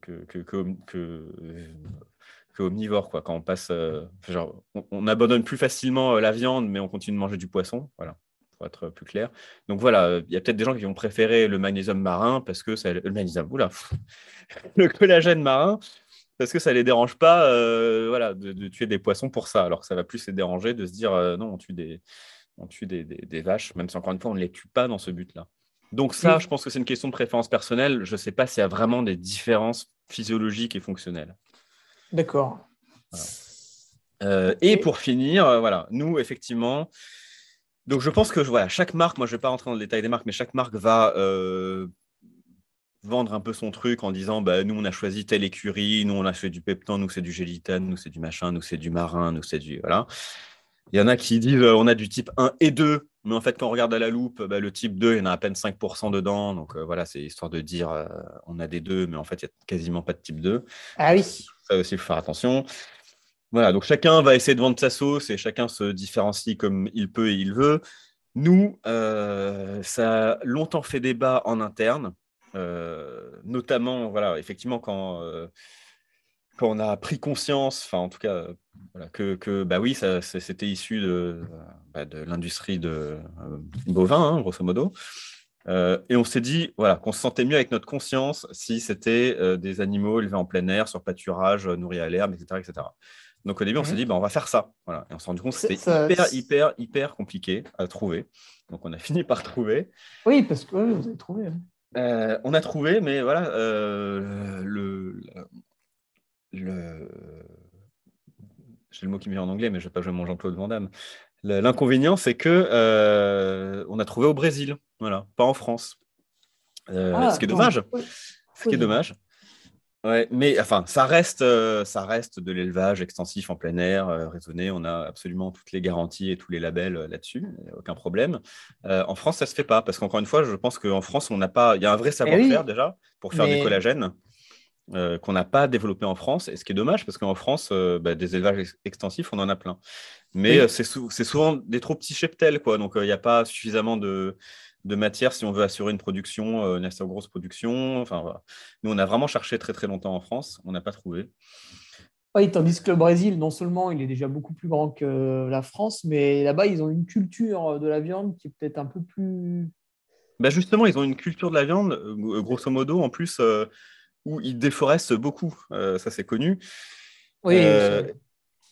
que, que, que, omnivore quoi. On passe, on, on abandonne plus facilement la viande, mais on continue de manger du poisson. Pour être plus clair. Donc voilà, il y a peut-être des gens qui vont préférer le magnésium marin parce que ça, le magnésium, oula, le collagène marin parce que ça les dérange pas, euh, voilà, de, de tuer des poissons pour ça, alors que ça va plus les déranger de se dire euh, non, on tue des, on tue des, des- des vaches, même si encore une fois on ne les tue pas dans ce but-là. Donc ça, je pense que c'est une question de préférence personnelle. Je ne sais pas s'il y a vraiment des différences physiologiques et fonctionnelles. D'accord. Euh, et pour finir, voilà, nous, effectivement, donc je pense que voilà, chaque marque, moi je ne vais pas rentrer dans le détail des marques, mais chaque marque va euh, vendre un peu son truc en disant bah, nous on a choisi telle écurie, nous on a fait du peptan, nous c'est du gélitane, nous c'est du machin, nous c'est du marin, nous c'est du. Voilà. Il y en a qui disent euh, on a du type 1 et 2, mais en fait quand on regarde à la loupe, bah, le type 2, il y en a à peine 5% dedans. Donc euh, voilà, c'est histoire de dire euh, on a des 2, mais en fait il n'y a quasiment pas de type 2. Ah oui. Ça aussi, il faut faire attention. Voilà, donc chacun va essayer de vendre sa sauce et chacun se différencie comme il peut et il veut. Nous, euh, ça a longtemps fait débat en interne, euh, notamment, voilà, effectivement, quand, euh, quand on a pris conscience, enfin, en tout cas, que, bah oui, c'était issu de, bah, de l'industrie de bovin, hein, grosso modo. Et on s'est dit voilà, qu'on se sentait mieux avec notre conscience si c'était des animaux élevés en plein air, sur pâturage, nourris à l'herbe, etc., etc. Donc au début, on s'est dit bah, on va faire ça. Voilà. Et on s'est rendu compte que c'était hyper, hyper, hyper compliqué à trouver. Donc on a fini par trouver. Oui, parce que oui, vous avez trouvé. hein. Euh, on a trouvé, mais voilà, euh, le, le, j'ai le mot qui me vient en anglais, mais je ne vais pas jouer mon Jean-Claude Van Damme. L'inconvénient, c'est que euh, on a trouvé au Brésil, voilà, pas en France. Ah, ce qui est dommage. Oui. Ce qui est dommage. Ouais, mais enfin, ça reste, euh, ça reste de l'élevage extensif en plein air, euh, raisonné. On a absolument toutes les garanties et tous les labels euh, là-dessus, aucun problème. en France, ça se fait pas parce qu'encore une fois, je pense qu'en France, on n'a pas, il y a un vrai eh savoir-faire déjà pour faire du collagène. qu'on n'a pas développé en France, et ce qui est dommage parce qu'en France, bah, des élevages extensifs, on en a plein. Mais c'est souvent des trop petits cheptels, quoi. Donc il n'y a pas suffisamment de, de matière si on veut assurer une production, euh, une assez grosse production. Enfin, Nous, on a vraiment cherché très très longtemps en France, on n'a pas trouvé. Oui, tandis que le Brésil, non seulement il est déjà beaucoup plus grand que la France, mais là-bas, ils ont une culture de la viande qui est peut-être un peu plus... Bah justement, ils ont une culture de la viande, euh, grosso modo, en plus, euh, où ils déforestent beaucoup. ça, c'est connu. Oui,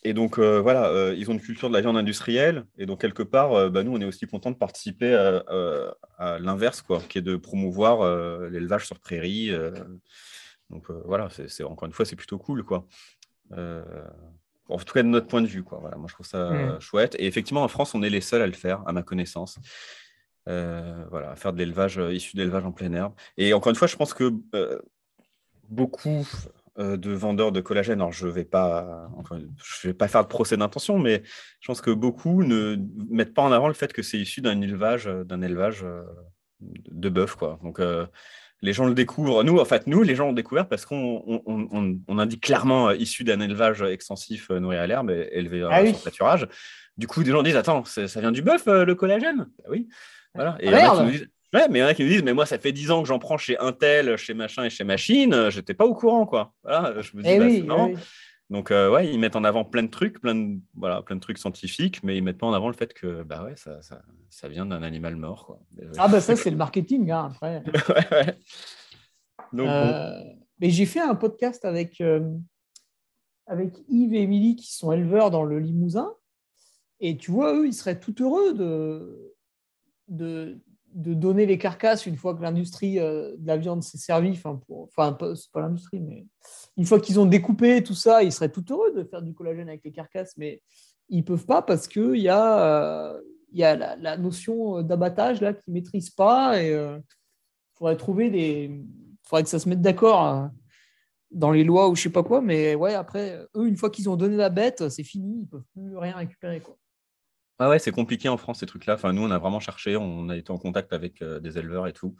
et donc, euh, voilà, euh, ils ont une culture de la viande industrielle. Et donc, quelque part, euh, bah, nous, on est aussi content de participer à, l'inverse, quoi, qui est de promouvoir l'élevage sur prairie. donc, voilà, c'est, encore une fois, c'est plutôt cool, quoi. en tout cas, de notre point de vue, quoi. Voilà, moi, je trouve ça mmh. chouette. Et effectivement, en France, on est les seuls à le faire, à ma connaissance. voilà, à faire de l'élevage issu d'élevage en plein air. Et encore une fois, je pense que beaucoup de vendeurs de collagène. Alors, je ne vais, pas, je vais pas faire de procès d'intention, mais je pense que beaucoup ne mettent pas en avant le fait que c'est issu d'un élevage, d'un élevage euh, de bœuf. Quoi. Donc, euh, les gens le découvrent. Nous, en fait, nous, les gens ont découvert parce qu'on on, indique clairement issu d'un élevage extensif nourri à l'herbe, élevé ah, sur pâturage. Du coup, des gens disent Attends, ça vient du bœuf, le collagène? Bah Oui. Voilà. Et ah, Ouais, mais il y en a qui me disent, mais moi, ça fait 10 ans que j'en prends chez Intel, chez machin et chez machine, euh, j'étais pas au courant, quoi. Voilà, je me dis, eh bah, oui, Donc, euh, ouais, ils mettent en avant plein de trucs, plein de, voilà, plein de trucs scientifiques, mais ils mettent pas en avant le fait que, bah ouais, ça, ça, ça vient d'un animal mort, quoi. Ah, bah ça, c'est le marketing, hein, après. ouais, ouais. Donc, euh, Mais j'ai fait un podcast avec, avec Yves et Émilie, qui sont éleveurs dans le Limousin, et tu vois, eux, ils seraient tout heureux de, de, de donner les carcasses une fois que l'industrie euh, de la viande s'est servie, enfin, enfin c'est pas l'industrie, mais une fois qu'ils ont découpé tout ça, ils seraient tout heureux de faire du collagène avec les carcasses, mais ils peuvent pas parce qu'il y a, euh, y a la, notion d'abattage là qu'ils maîtrisent pas et il euh, faudrait trouver des, faudrait que ça se mette d'accord dans les lois ou je sais pas quoi, mais ouais, après, eux, une fois qu'ils ont donné la bête, c'est fini, ils peuvent plus rien récupérer. Ah ouais, c'est compliqué en France ces trucs-là. Enfin, nous, on a vraiment cherché, on a été en contact avec euh, des éleveurs et tout.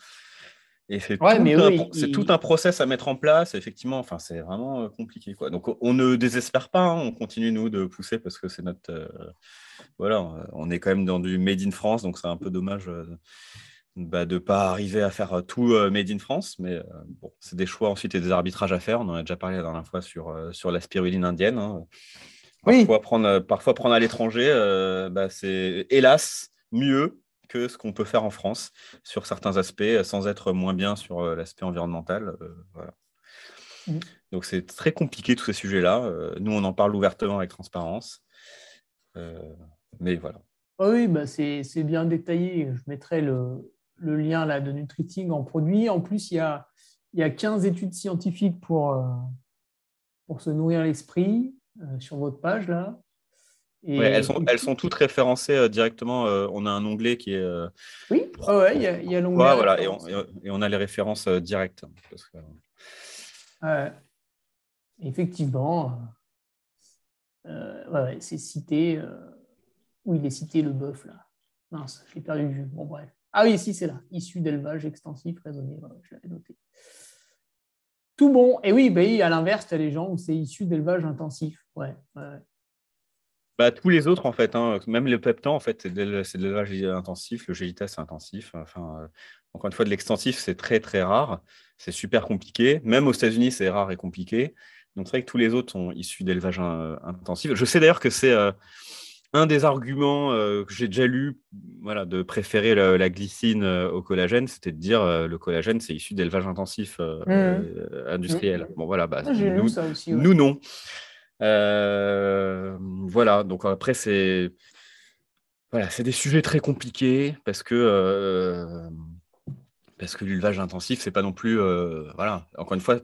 Et c'est tout, un, process à mettre en place. Effectivement, enfin, c'est vraiment euh, compliqué. Quoi. Donc, on ne désespère pas. Hein. on continue, nous, de pousser parce que c'est notre. Euh, voilà, on est quand même dans du Made in France. Donc, c'est un peu dommage bah, de ne pas arriver à faire tout Made in France. Mais bon, c'est des choix ensuite et des arbitrages à faire. On en a déjà parlé la dernière fois sur, sur la spiruline indienne. Hein. Parfois, prendre, euh, parfois prendre à l'étranger, euh, bah, c'est hélas mieux que ce qu'on peut faire en France sur certains aspects, sans être moins bien sur euh, l'aspect environnemental. Mm. Donc c'est très compliqué tous ces sujets-là. nous, on en parle ouvertement avec transparence. mais voilà. Oui, bah c'est bien détaillé. Je mettrai le, le, lien là, de Nutriting en produit. En plus, il y a, il y a 15 études scientifiques pour, pour se nourrir l'esprit. Euh, sur votre page là. Et... elles, sont, elles sont toutes référencées euh, directement. Euh, on a un onglet qui est. oui, ouais, il y a, y a l'onglet. voilà, et on, et on, a les références directes. Effectivement, ouais, c'est cité. Où il est cité le bœuf là Mince, j'ai perdu le vue. Bon, bref. Ah oui, si, c'est là. Issu d'élevage extensif raisonné. je l'avais noté tout bon. Et oui, bah, à l'inverse, tu as les gens où c'est issu d'élevage intensif. Ouais, Bah, tous les autres, en fait, hein, même le peptan, en fait, c'est de l'élevage intensif, le gélitas, c'est intensif. Enfin, euh, encore une fois, de l'extensif, c'est très, très rare. C'est super compliqué. Même aux États-Unis, c'est rare et compliqué. Donc, c'est vrai que tous les autres sont issus d'élevage euh, intensif. Je sais d'ailleurs que c'est. Euh, un des arguments euh, que j'ai déjà lu voilà, de préférer la, glycine euh, au collagène, c'était de dire euh, le collagène, c'est issu d'élevage intensif mmh. industriel. Mmh. Bon, voilà, bah, ah, nous, aussi, nous, non. voilà, donc après, c'est voilà, c'est des sujets très compliqués parce que, parce que l'élevage intensif, c'est pas non plus. voilà, encore une fois,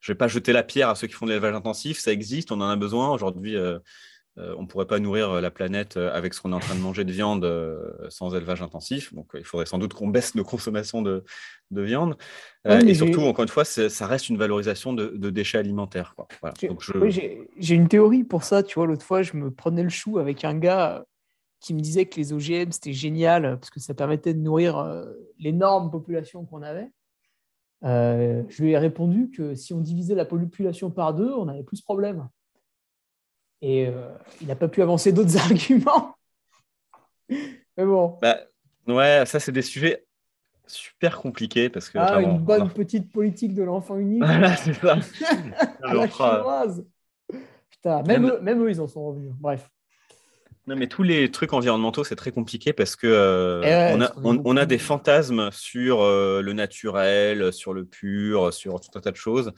je vais pas jeter la pierre à ceux qui font de l'élevage intensif, ça existe, on en a besoin. Aujourd'hui, euh, on ne pourrait pas nourrir la planète avec ce qu'on est en train de manger de viande sans élevage intensif. Donc, il faudrait sans doute qu'on baisse nos consommations de, viande. et surtout, encore une fois, ça reste une valorisation de, déchets alimentaires. J'ai une théorie pour ça. Tu vois, l'autre fois, je me prenais le chou avec un gars qui me disait que les OGM, c'était génial parce que ça permettait de nourrir l'énorme population qu'on avait. Euh, je lui ai répondu que si on divisait la population par deux, on avait plus de problèmes. Et euh, il n'a pas pu avancer d'autres arguments. Mais bon. Bah, ouais, ça, c'est des sujets super compliqués parce que. Ah, une bonne petite politique de l'enfant unique. Voilà, c'est ça. Putain, même, eux, même eux, ils en sont revenus. Bref. Non, mais tous les trucs environnementaux, c'est très compliqué parce que euh, eh on, a, on, a, des fantasmes sur euh, le naturel, sur le pur, sur tout un tas de choses.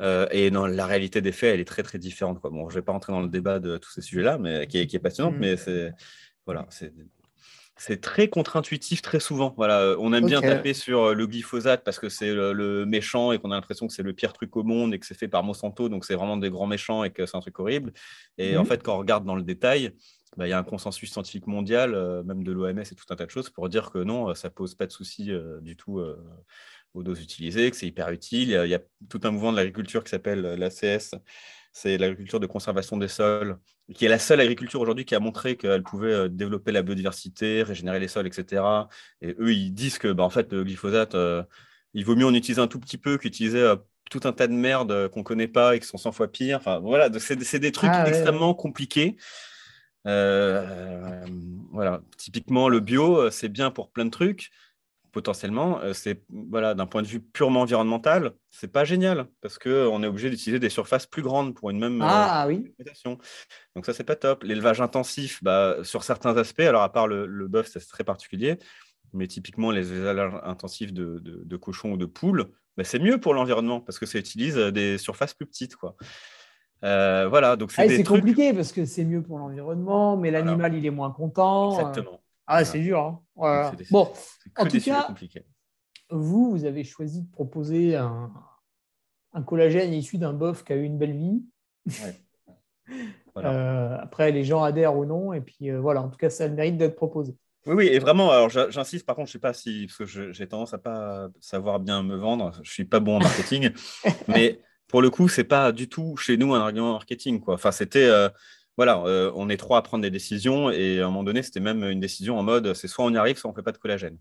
Euh, et dans la réalité des faits, elle est très très différente. Quoi. Bon, je ne vais pas rentrer dans le débat de tous ces sujets-là, mais qui est, qui est passionnant, mm. mais c'est voilà, c'est c'est très contre-intuitif très souvent. Voilà, on aime bien taper sur le glyphosate parce que c'est le, méchant et qu'on a l'impression que c'est le pire truc au monde et que c'est fait par Monsanto, donc c'est vraiment des grands méchants et que c'est un truc horrible. Et en mm. fait, quand on regarde dans le détail, bah, il y a un consensus scientifique mondial, euh, même de l'OMS et tout un tas de choses, pour dire que non, ça pose pas de souci euh, du tout euh, aux doses utilisées, que c'est hyper utile. Il y, a, tout un mouvement de l'agriculture qui s'appelle l'ACS, c'est l'agriculture de conservation des sols, qui est la seule agriculture aujourd'hui qui a montré qu'elle pouvait développer la biodiversité, régénérer les sols, etc. Et eux, ils disent que bah, en fait, le glyphosate, il vaut mieux en utiliser un tout petit peu qu'utiliser tout un tas de merde qu'on ne connaît pas et qui sont 100 fois pires. Enfin, voilà, c'est des trucs ah extrêmement compliqués. Euh, voilà, typiquement le bio, euh, c'est bien pour plein de trucs. Potentiellement, euh, c'est voilà, d'un point de vue purement environnemental, c'est pas génial parce que on est obligé d'utiliser des surfaces plus grandes pour une même ah, oui. Donc ça, c'est pas top. L'élevage intensif, bah, sur certains aspects, alors à part le, le bœuf, c'est très particulier, mais typiquement les élevages intensifs de, de, cochons ou de poules, bah, c'est mieux pour l'environnement parce que ça utilise des surfaces plus petites, quoi. Euh, voilà, donc c'est ah, compliqué parce que c'est mieux pour l'environnement, mais l'animal il est moins content. Euh. Ah, c'est dur. Hein. bon, en tout cas, vous, vous avez choisi de proposer un, collagène issu d'un bœuf qui a eu une belle vie. Euh, après, les gens adhèrent ou non, et puis voilà, en tout cas, ça a le mérite d'être proposé. Oui, oui, et vraiment, alors j'insiste, par contre, je ne sais pas si, parce que j'ai tendance à pas savoir bien me vendre, je ne suis pas bon en marketing, mais pour le coup, c'est pas du tout chez nous un argument marketing. Quoi. Enfin, c'était, euh, voilà, euh, on est trois à prendre des décisions et à un moment donné, c'était même une décision en mode, c'est soit on y arrive, soit on ne fait pas de collagène.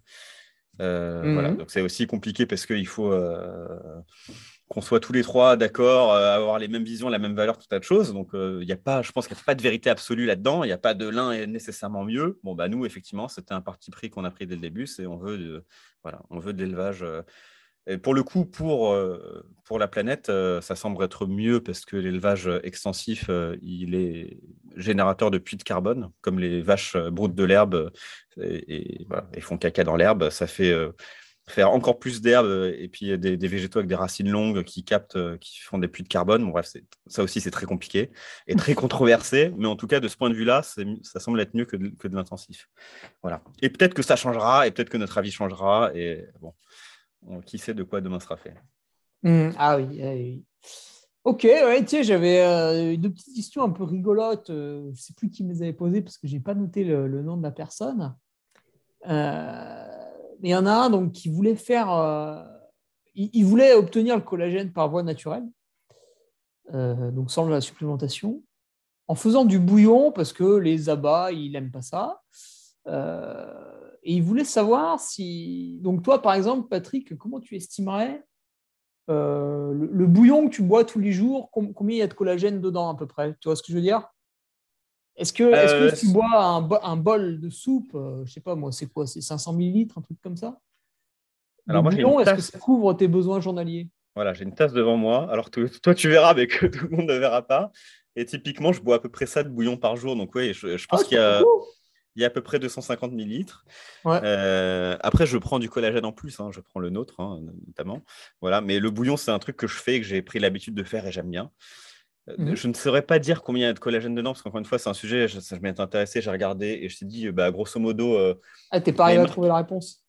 Euh, voilà, mhm. donc c'est aussi compliqué parce qu'il faut qu'on soit tous les trois d'accord, avoir les mêmes visions, la même valeur, tout tas de choses. Donc, il y a pas, je pense qu'il n'y a pas de vérité absolue là-dedans. Il n'y a pas de l'un est nécessairement mieux. Bon, bah nous, effectivement, c'était un parti pris qu'on a pris dès le début. C'est on veut, de, voilà, on veut de l'élevage pour le coup, pour, euh, pour la planète, euh, ça semble être mieux parce que l'élevage extensif, euh, il est générateur de puits de carbone, comme les vaches broutent de l'herbe et, font caca dans l'herbe. Ça fait faire encore plus d'herbe et puis des, végétaux avec des racines longues qui captent, qui font des puits de carbone. Bon, bref, ça aussi, c'est très compliqué et très controversé. Mais en tout cas, de ce point de vue-là, ça semble être mieux que de, que de l'intensif. Voilà. Et peut-être que ça changera et peut-être que notre avis changera. Et bon qui sait de quoi demain sera fait. Mmh, ah oui, Ok, ouais, tiens, j'avais euh, deux petites questions un peu rigolotes. Euh, je ne sais plus qui me les avait posées parce que je n'ai pas noté le, nom de la personne. Euh, il y en a un donc, qui voulait faire. Il, voulait obtenir le collagène par voie naturelle, donc sans la supplémentation, en faisant du bouillon parce que les abats, il n'aiment pas ça. Et il voulait savoir si. Donc, toi, par exemple, Patrick, comment tu estimerais euh, le, bouillon que tu bois tous les jours Combien il y a de collagène dedans, à peu près? Tu vois ce que je veux dire? Est-ce que, est que euh, si tu bois un, bol de soupe, je euh, je sais pas moi, c'est quoi C'est 500 millilitres, un truc comme ça? Alors, moi, bouillon, est-ce que ça couvre tes besoins journaliers? Voilà, j'ai une tasse devant moi. Alors, toi, tu verras, mais que tout le monde ne verra pas. Et typiquement, je bois à peu près ça de bouillon par jour. Donc, oui, je, pense ah, qu'il y a il y a à peu près 250 millilitres. Euh, après, je prends du collagène en plus, hein. je prends le nôtre hein, notamment. Voilà. Mais le bouillon, c'est un truc que je fais, que j'ai pris l'habitude de faire et j'aime bien. Euh, mhm. Je ne saurais pas dire combien il y a de collagène dedans, parce qu'encore une fois, c'est un sujet, je, je m'étais intéressé, j'ai regardé et je t'ai dit, bah, grosso modo. Euh, ah, t'es pas arrivé à trouver la réponse?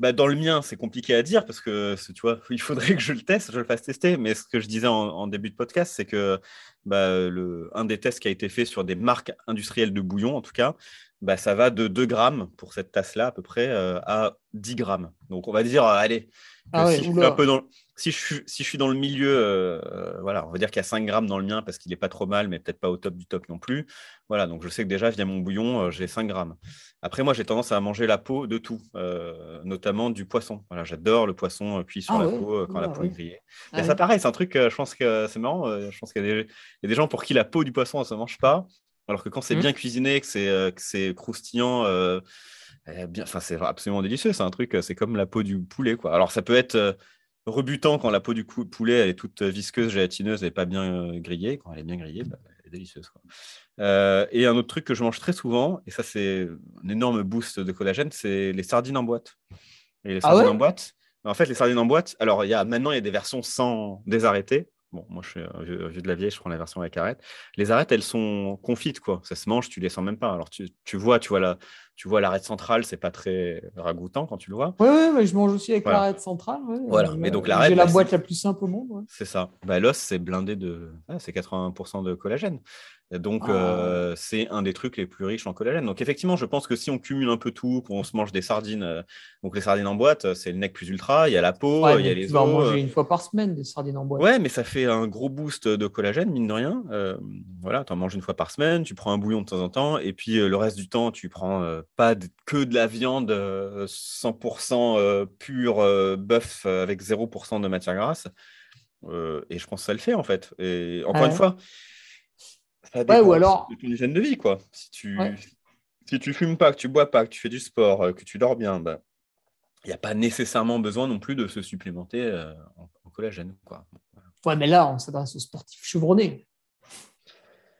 Bah, dans le mien, c'est compliqué à dire parce que tu vois, il faudrait que je le teste, je le fasse tester. Mais ce que je disais en, début de podcast, c'est que bah, le, un des tests qui a été fait sur des marques industrielles de bouillon, en tout cas, bah, ça va de 2 grammes pour cette tasse-là à peu près euh, à 10 grammes. Donc on va dire, euh, allez, ah si, je suis un peu dans, si, je suis, si je suis dans le milieu, euh, voilà, on va dire qu'il y a 5 grammes dans le mien parce qu'il n'est pas trop mal, mais peut-être pas au top du top non plus. Voilà, donc je sais que déjà, via mon bouillon, j'ai 5 grammes. Après, moi, j'ai tendance à manger la peau de tout, notamment du poisson. Voilà, j'adore le poisson cuit sur ah la peau quand la ah peau est grillée. et ça, pareil, c'est un truc, je pense que c'est marrant. je pense qu'il y, y, a des gens pour qui la peau du poisson, ça ne se mange pas. Alors que quand c'est mmh. bien cuisiné, que c'est, euh, croustillant, euh, eh bien, c'est absolument délicieux. C'est un truc, c'est comme la peau du poulet. Quoi. Alors, ça peut être euh, rebutant quand la peau du poulet elle est toute visqueuse, gélatineuse et pas bien grillée. Quand elle est bien grillée, bah, elle est délicieuse. et un autre truc que je mange très souvent, et ça, c'est un énorme boost de collagène, c'est les sardines en boîte. Et les ah sardines en boîte, en fait, les sardines en boîte, alors y a, maintenant, il y a des versions sans désarrêter. Bon, moi, je suis un vieux, de la vieille, je prends la version avec arête. Les arêtes, elles sont confites, quoi. Ça se mange, tu les sens même pas. Alors, tu, tu vois, tu vois la, tu vois l'arête centrale, c'est pas très ragoûtant quand tu le vois. Oui, oui, je mange aussi avec l'arête centrale. Voilà, mais donc l'arête. J'ai la boîte la plus simple au monde. C'est ça. Bah, L'os, c'est blindé de. Ah, c'est 80% de collagène. Donc, ah. euh, c'est un des trucs les plus riches en collagène. Donc, effectivement, je pense que si on cumule un peu tout, qu'on se mange des sardines, euh, donc les sardines en boîte, c'est le nec plus ultra, il y a la peau, il y a les os. Tu vas en manger une fois par semaine des sardines en boîte. Ouais, mais ça fait un gros boost de collagène, mine de rien. Euh, voilà, tu en manges une fois par semaine, tu prends un bouillon de temps en temps, et puis le reste du temps, tu prends pas que de la viande 100% pure bœuf avec 0% de matière grasse. et je pense que ça le fait, en fait. Et encore une fois, ouais, ou alors... de ton hygiène de vie, quoi. Si tu, si tu fumes pas, que tu bois pas, que tu fais du sport, euh, que tu dors bien, il bah, n'y a pas nécessairement besoin non plus de se supplémenter euh, en, collagène, quoi. Ouais, mais là, on s'adresse aux sportifs chevronnés.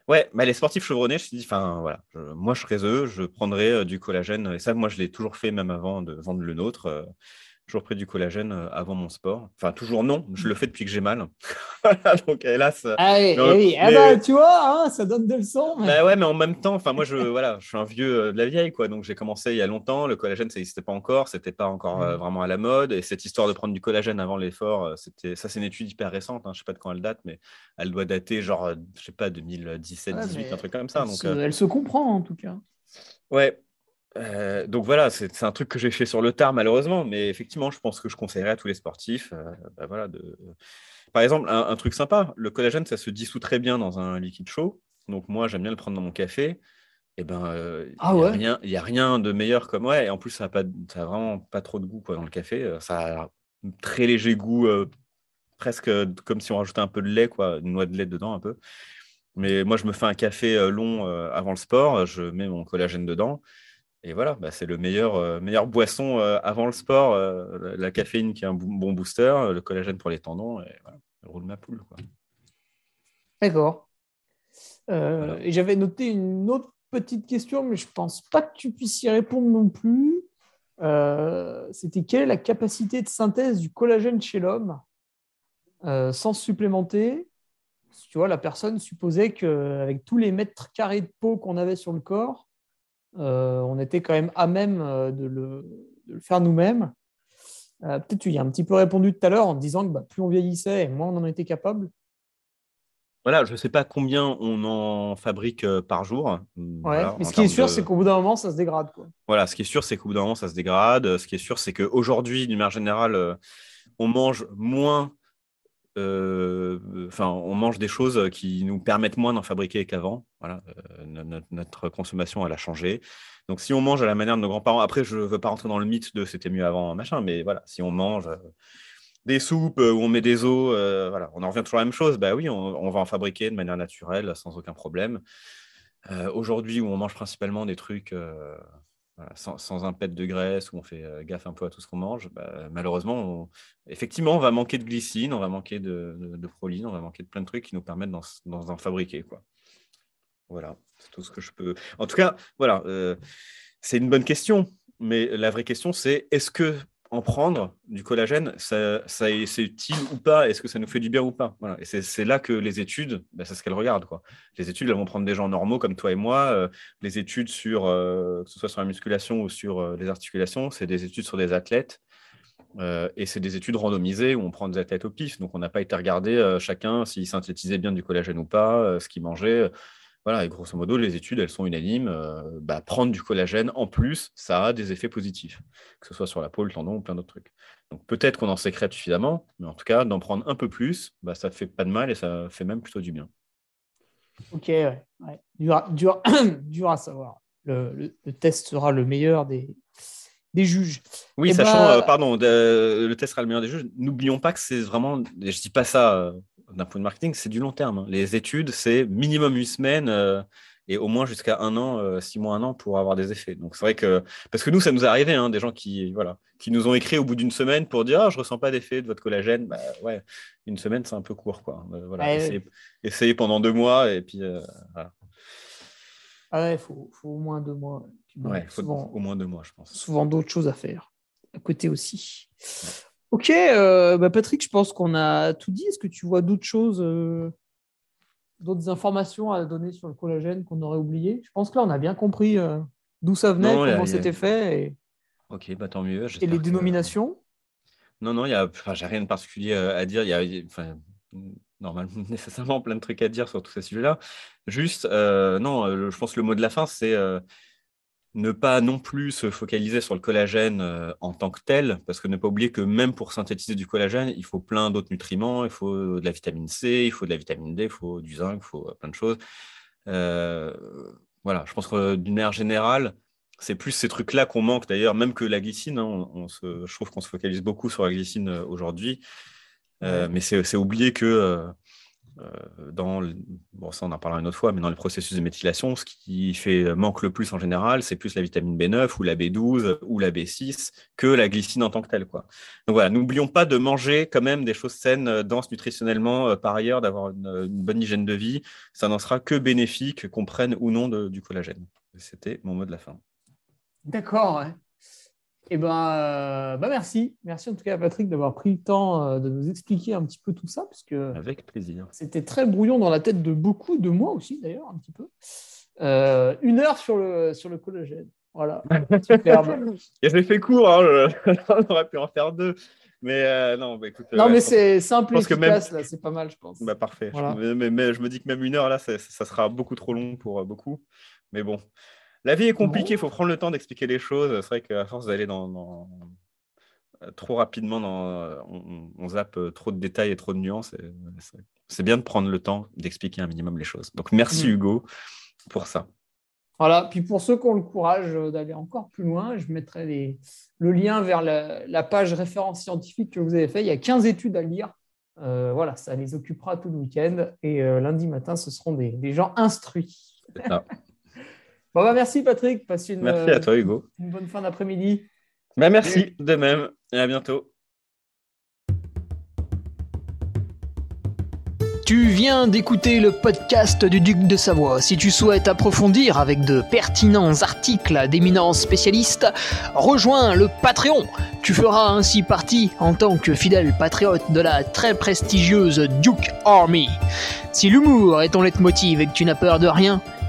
Ouais, mais les sportifs chevronnés, je te dis, enfin voilà, moi je serais eux, je prendrais euh, du collagène, et ça, moi je l'ai toujours fait même avant de vendre le nôtre toujours pris du collagène euh, avant mon sport. Enfin, toujours non, je le fais depuis que j'ai mal. donc hélas. Ah oui, eh ah bah, tu vois, hein, ça donne de leçons. Bah ouais, mais en même temps, enfin moi je voilà, je suis un vieux euh, de la vieille quoi, donc j'ai commencé il y a longtemps. Le collagène, ça n'existait pas encore, c'était pas encore euh, vraiment à la mode. Et cette histoire de prendre du collagène avant l'effort, c'était ça, c'est une étude hyper récente. Hein, je sais pas de quand elle date, mais elle doit dater genre, je sais pas, 2017, 18, un truc comme ça. Elle, donc, se, elle se comprend en tout cas. Ouais, euh, donc voilà, c'est un truc que j'ai fait sur le tard malheureusement, mais effectivement, je pense que je conseillerais à tous les sportifs. Euh, bah voilà, de... Par exemple, un, truc sympa, le collagène, ça se dissout très bien dans un liquide chaud. Donc moi, j'aime bien le prendre dans mon café. Et eh ben, euh, il ah n'y a, rien de meilleur comme ouais. Et en plus, ça n'a pas, ça vraiment pas trop de goût quoi dans le café. Ça a un très léger goût, presque comme si on rajoutait un peu de lait, quoi, une noix de lait dedans un peu. Mais moi, je me fais un café long avant le sport. Je mets mon collagène dedans. Et voilà, bah, c'est le meilleur, euh, meilleur boisson euh, avant le sport. Euh, la caféine qui est un bon booster, le collagène pour les tendons. Et voilà, roule ma poule. D'accord. Et j'avais noté une autre petite question, mais je ne pense pas que tu puisses y répondre non plus. C'était quelle est la capacité de synthèse du collagène chez l'homme? Sans supplémenter Tu vois, la personne supposait qu'avec tous les mètres carrés de peau qu'on avait sur le corps, on était quand même à même euh, de le, faire nous-mêmes. Euh, peut-être tu y as un petit peu répondu tout à l'heure en disant que bah, plus on vieillissait, moins on en était capable. Voilà, je ne sais pas combien on en fabrique par jour. Ouais, mais ce qui est sûr, c'est qu'au bout d'un moment, ça se dégrade. Quoi. Voilà, ce qui est sûr, c'est qu'au bout d'un moment, ça se dégrade. Ce qui est sûr, c'est qu'aujourd'hui, d'une manière générale, on mange moins euh, enfin, on mange des choses qui nous permettent moins d'en fabriquer qu'avant. Voilà, euh, notre, consommation, elle a changé. Donc, si on mange à la manière de nos grands-parents, après, je ne veux pas rentrer dans le mythe de c'était mieux avant, machin, mais voilà, si on mange euh, des soupes où on met des os, voilà, on en revient toujours à la même chose. Bah oui, on, va en fabriquer de manière naturelle, sans aucun problème. Aujourd'hui, où on mange principalement des trucs sans, un pet de graisse, où on fait euh, gaffe un peu à tout ce qu'on mange, bah, malheureusement, effectivement, on va manquer de glycine, on va manquer de, proline, on va manquer de plein de trucs qui nous permettent d'en fabriquer. Quoi. Voilà, c'est tout ce que je peux. En tout cas, voilà, euh, c'est une bonne question, mais la vraie question, c'est est-ce que en prendre du collagène, ça, c'est utile ou pas? Est-ce que ça nous fait du bien ou pas? Voilà. Et c'est là que les études, ben, c'est ce qu'elles regardent. Quoi. Les études, elles vont prendre des gens normaux comme toi et moi. Euh, les études sur, euh, que ce soit sur la musculation ou sur euh, les articulations, c'est des études sur des athlètes. et c'est des études randomisées où on prend des athlètes au pif. Donc, on n'a pas été regarder chacun s'il synthétisait bien du collagène ou pas, ce qu'il mangeait. Voilà, et grosso modo, les études, elles sont unanimes. Bah, prendre du collagène en plus, ça a des effets positifs, que ce soit sur la peau, le tendon ou plein d'autres trucs. Donc peut-être qu'on en sécrète suffisamment, mais en tout cas, d'en prendre un peu plus, bah, ça ne fait pas de mal et ça fait même plutôt du bien. Ok, ouais. Dur, dur, à savoir. Le, test sera le meilleur des, des juges. Oui, eh sachant, ben, euh, pardon, le test sera le meilleur des juges. N'oublions pas que c'est vraiment, je ne dis pas ça euh, d'un point de marketing, c'est du long terme. Hein. Les études, c'est minimum une semaine. Euh, et au moins jusqu'à un an, euh, six mois, un an pour avoir des effets. Donc c'est vrai que parce que nous, ça nous est arrivé, hein, des gens qui voilà, qui nous ont écrit au bout d'une semaine pour dire ah je ressens pas d'effet de votre collagène. Bah, ouais, une semaine c'est un peu court quoi. Euh, voilà, essayez, pendant deux mois et puis voilà. Ah ouais, faut, faut au moins deux mois. Ouais, faut au moins deux mois, je pense. Souvent d'autres choses à faire à côté aussi. Ok, bah Patrick, je pense qu'on a tout dit. Est-ce que tu vois d'autres choses d'autres informations à donner sur le collagène qu'on aurait oublié? Je pense que là, on a bien compris euh, d'où ça venait, comment c'était fait. Et... Ok, bah tant mieux. Et les dénominations Non, non, y a, j'ai rien de particulier euh, à dire. Il y a, enfin, normalement, nécessairement plein de trucs à dire sur tous ces sujets-là. Juste, euh, non, je pense que le mot de la fin, c'est ne pas non plus se focaliser sur le collagène euh, en tant que tel, parce que ne pas oublier que même pour synthétiser du collagène, il faut plein d'autres nutriments, il faut de la vitamine C, il faut de la vitamine D, il faut du zinc, il faut euh, plein de choses. Euh, voilà, je pense que d'une manière générale, c'est plus ces trucs-là qu'on manque d'ailleurs, même que la glycine. Hein, on, se, je trouve qu'on se focalise beaucoup sur la glycine aujourd'hui, mais c'est oublier que euh, dans, bon, ça on en parlera une autre fois, mais dans les processus de méthylation, ce qui fait manque le plus en général, c'est plus la vitamine B9 ou la B12 ou la B6 que la glycine en tant que telle. Quoi. Donc voilà, n'oublions pas de manger quand même des choses saines, euh, denses nutritionnellement, euh, par ailleurs, d'avoir une, bonne hygiène de vie. Ça n'en sera que bénéfique qu'on prenne ou non du collagène. C'était mon mot de la fin. D'accord. Eh ben, euh, bah merci. Merci en tout cas à Patrick d'avoir pris le temps euh, de nous expliquer un petit peu tout ça. Parce que Avec plaisir. C'était très brouillon dans la tête de beaucoup, de moi aussi d'ailleurs, un petit peu. Euh, une heure sur le, sur le collagène. Voilà, superbe. J'ai fait court, hein, on aurait pu en faire deux. Mais non, bah, écoute. Non, mais c'est simple et efficace, là, c'est pas mal, je pense. Bah, parfait. Je, mais, je me dis que même une heure, là, ça, ça sera beaucoup trop long pour beaucoup. Mais bon, la vie est compliquée, il faut prendre le temps d'expliquer les choses. C'est vrai qu'à force d'aller dans, euh, trop rapidement, dans... Euh, on, zappe euh, trop de détails et trop de nuances. C'est bien de prendre le temps d'expliquer un minimum les choses. Donc merci mm. Hugo pour ça. Voilà, puis pour ceux qui ont le courage d'aller encore plus loin, je mettrai le lien vers la, page référence scientifique que vous avez fait. Il y a 15 études à lire. voilà, ça les occupera tout le week-end. Et lundi matin, ce seront des, des gens instruits. Bon, bah, merci Patrick. Passe une, merci à toi, Hugo. Une bonne fin d'après-midi. Bah, merci, de même. Et à bientôt. Tu viens d'écouter le podcast du Duc de Savoie. Si tu souhaites approfondir avec de pertinents articles d'éminents spécialistes, rejoins le Patreon. Tu feras ainsi partie, en tant que fidèle patriote, de la très prestigieuse Duke Army. Si l'humour est ton leitmotiv et que tu n'as peur de rien,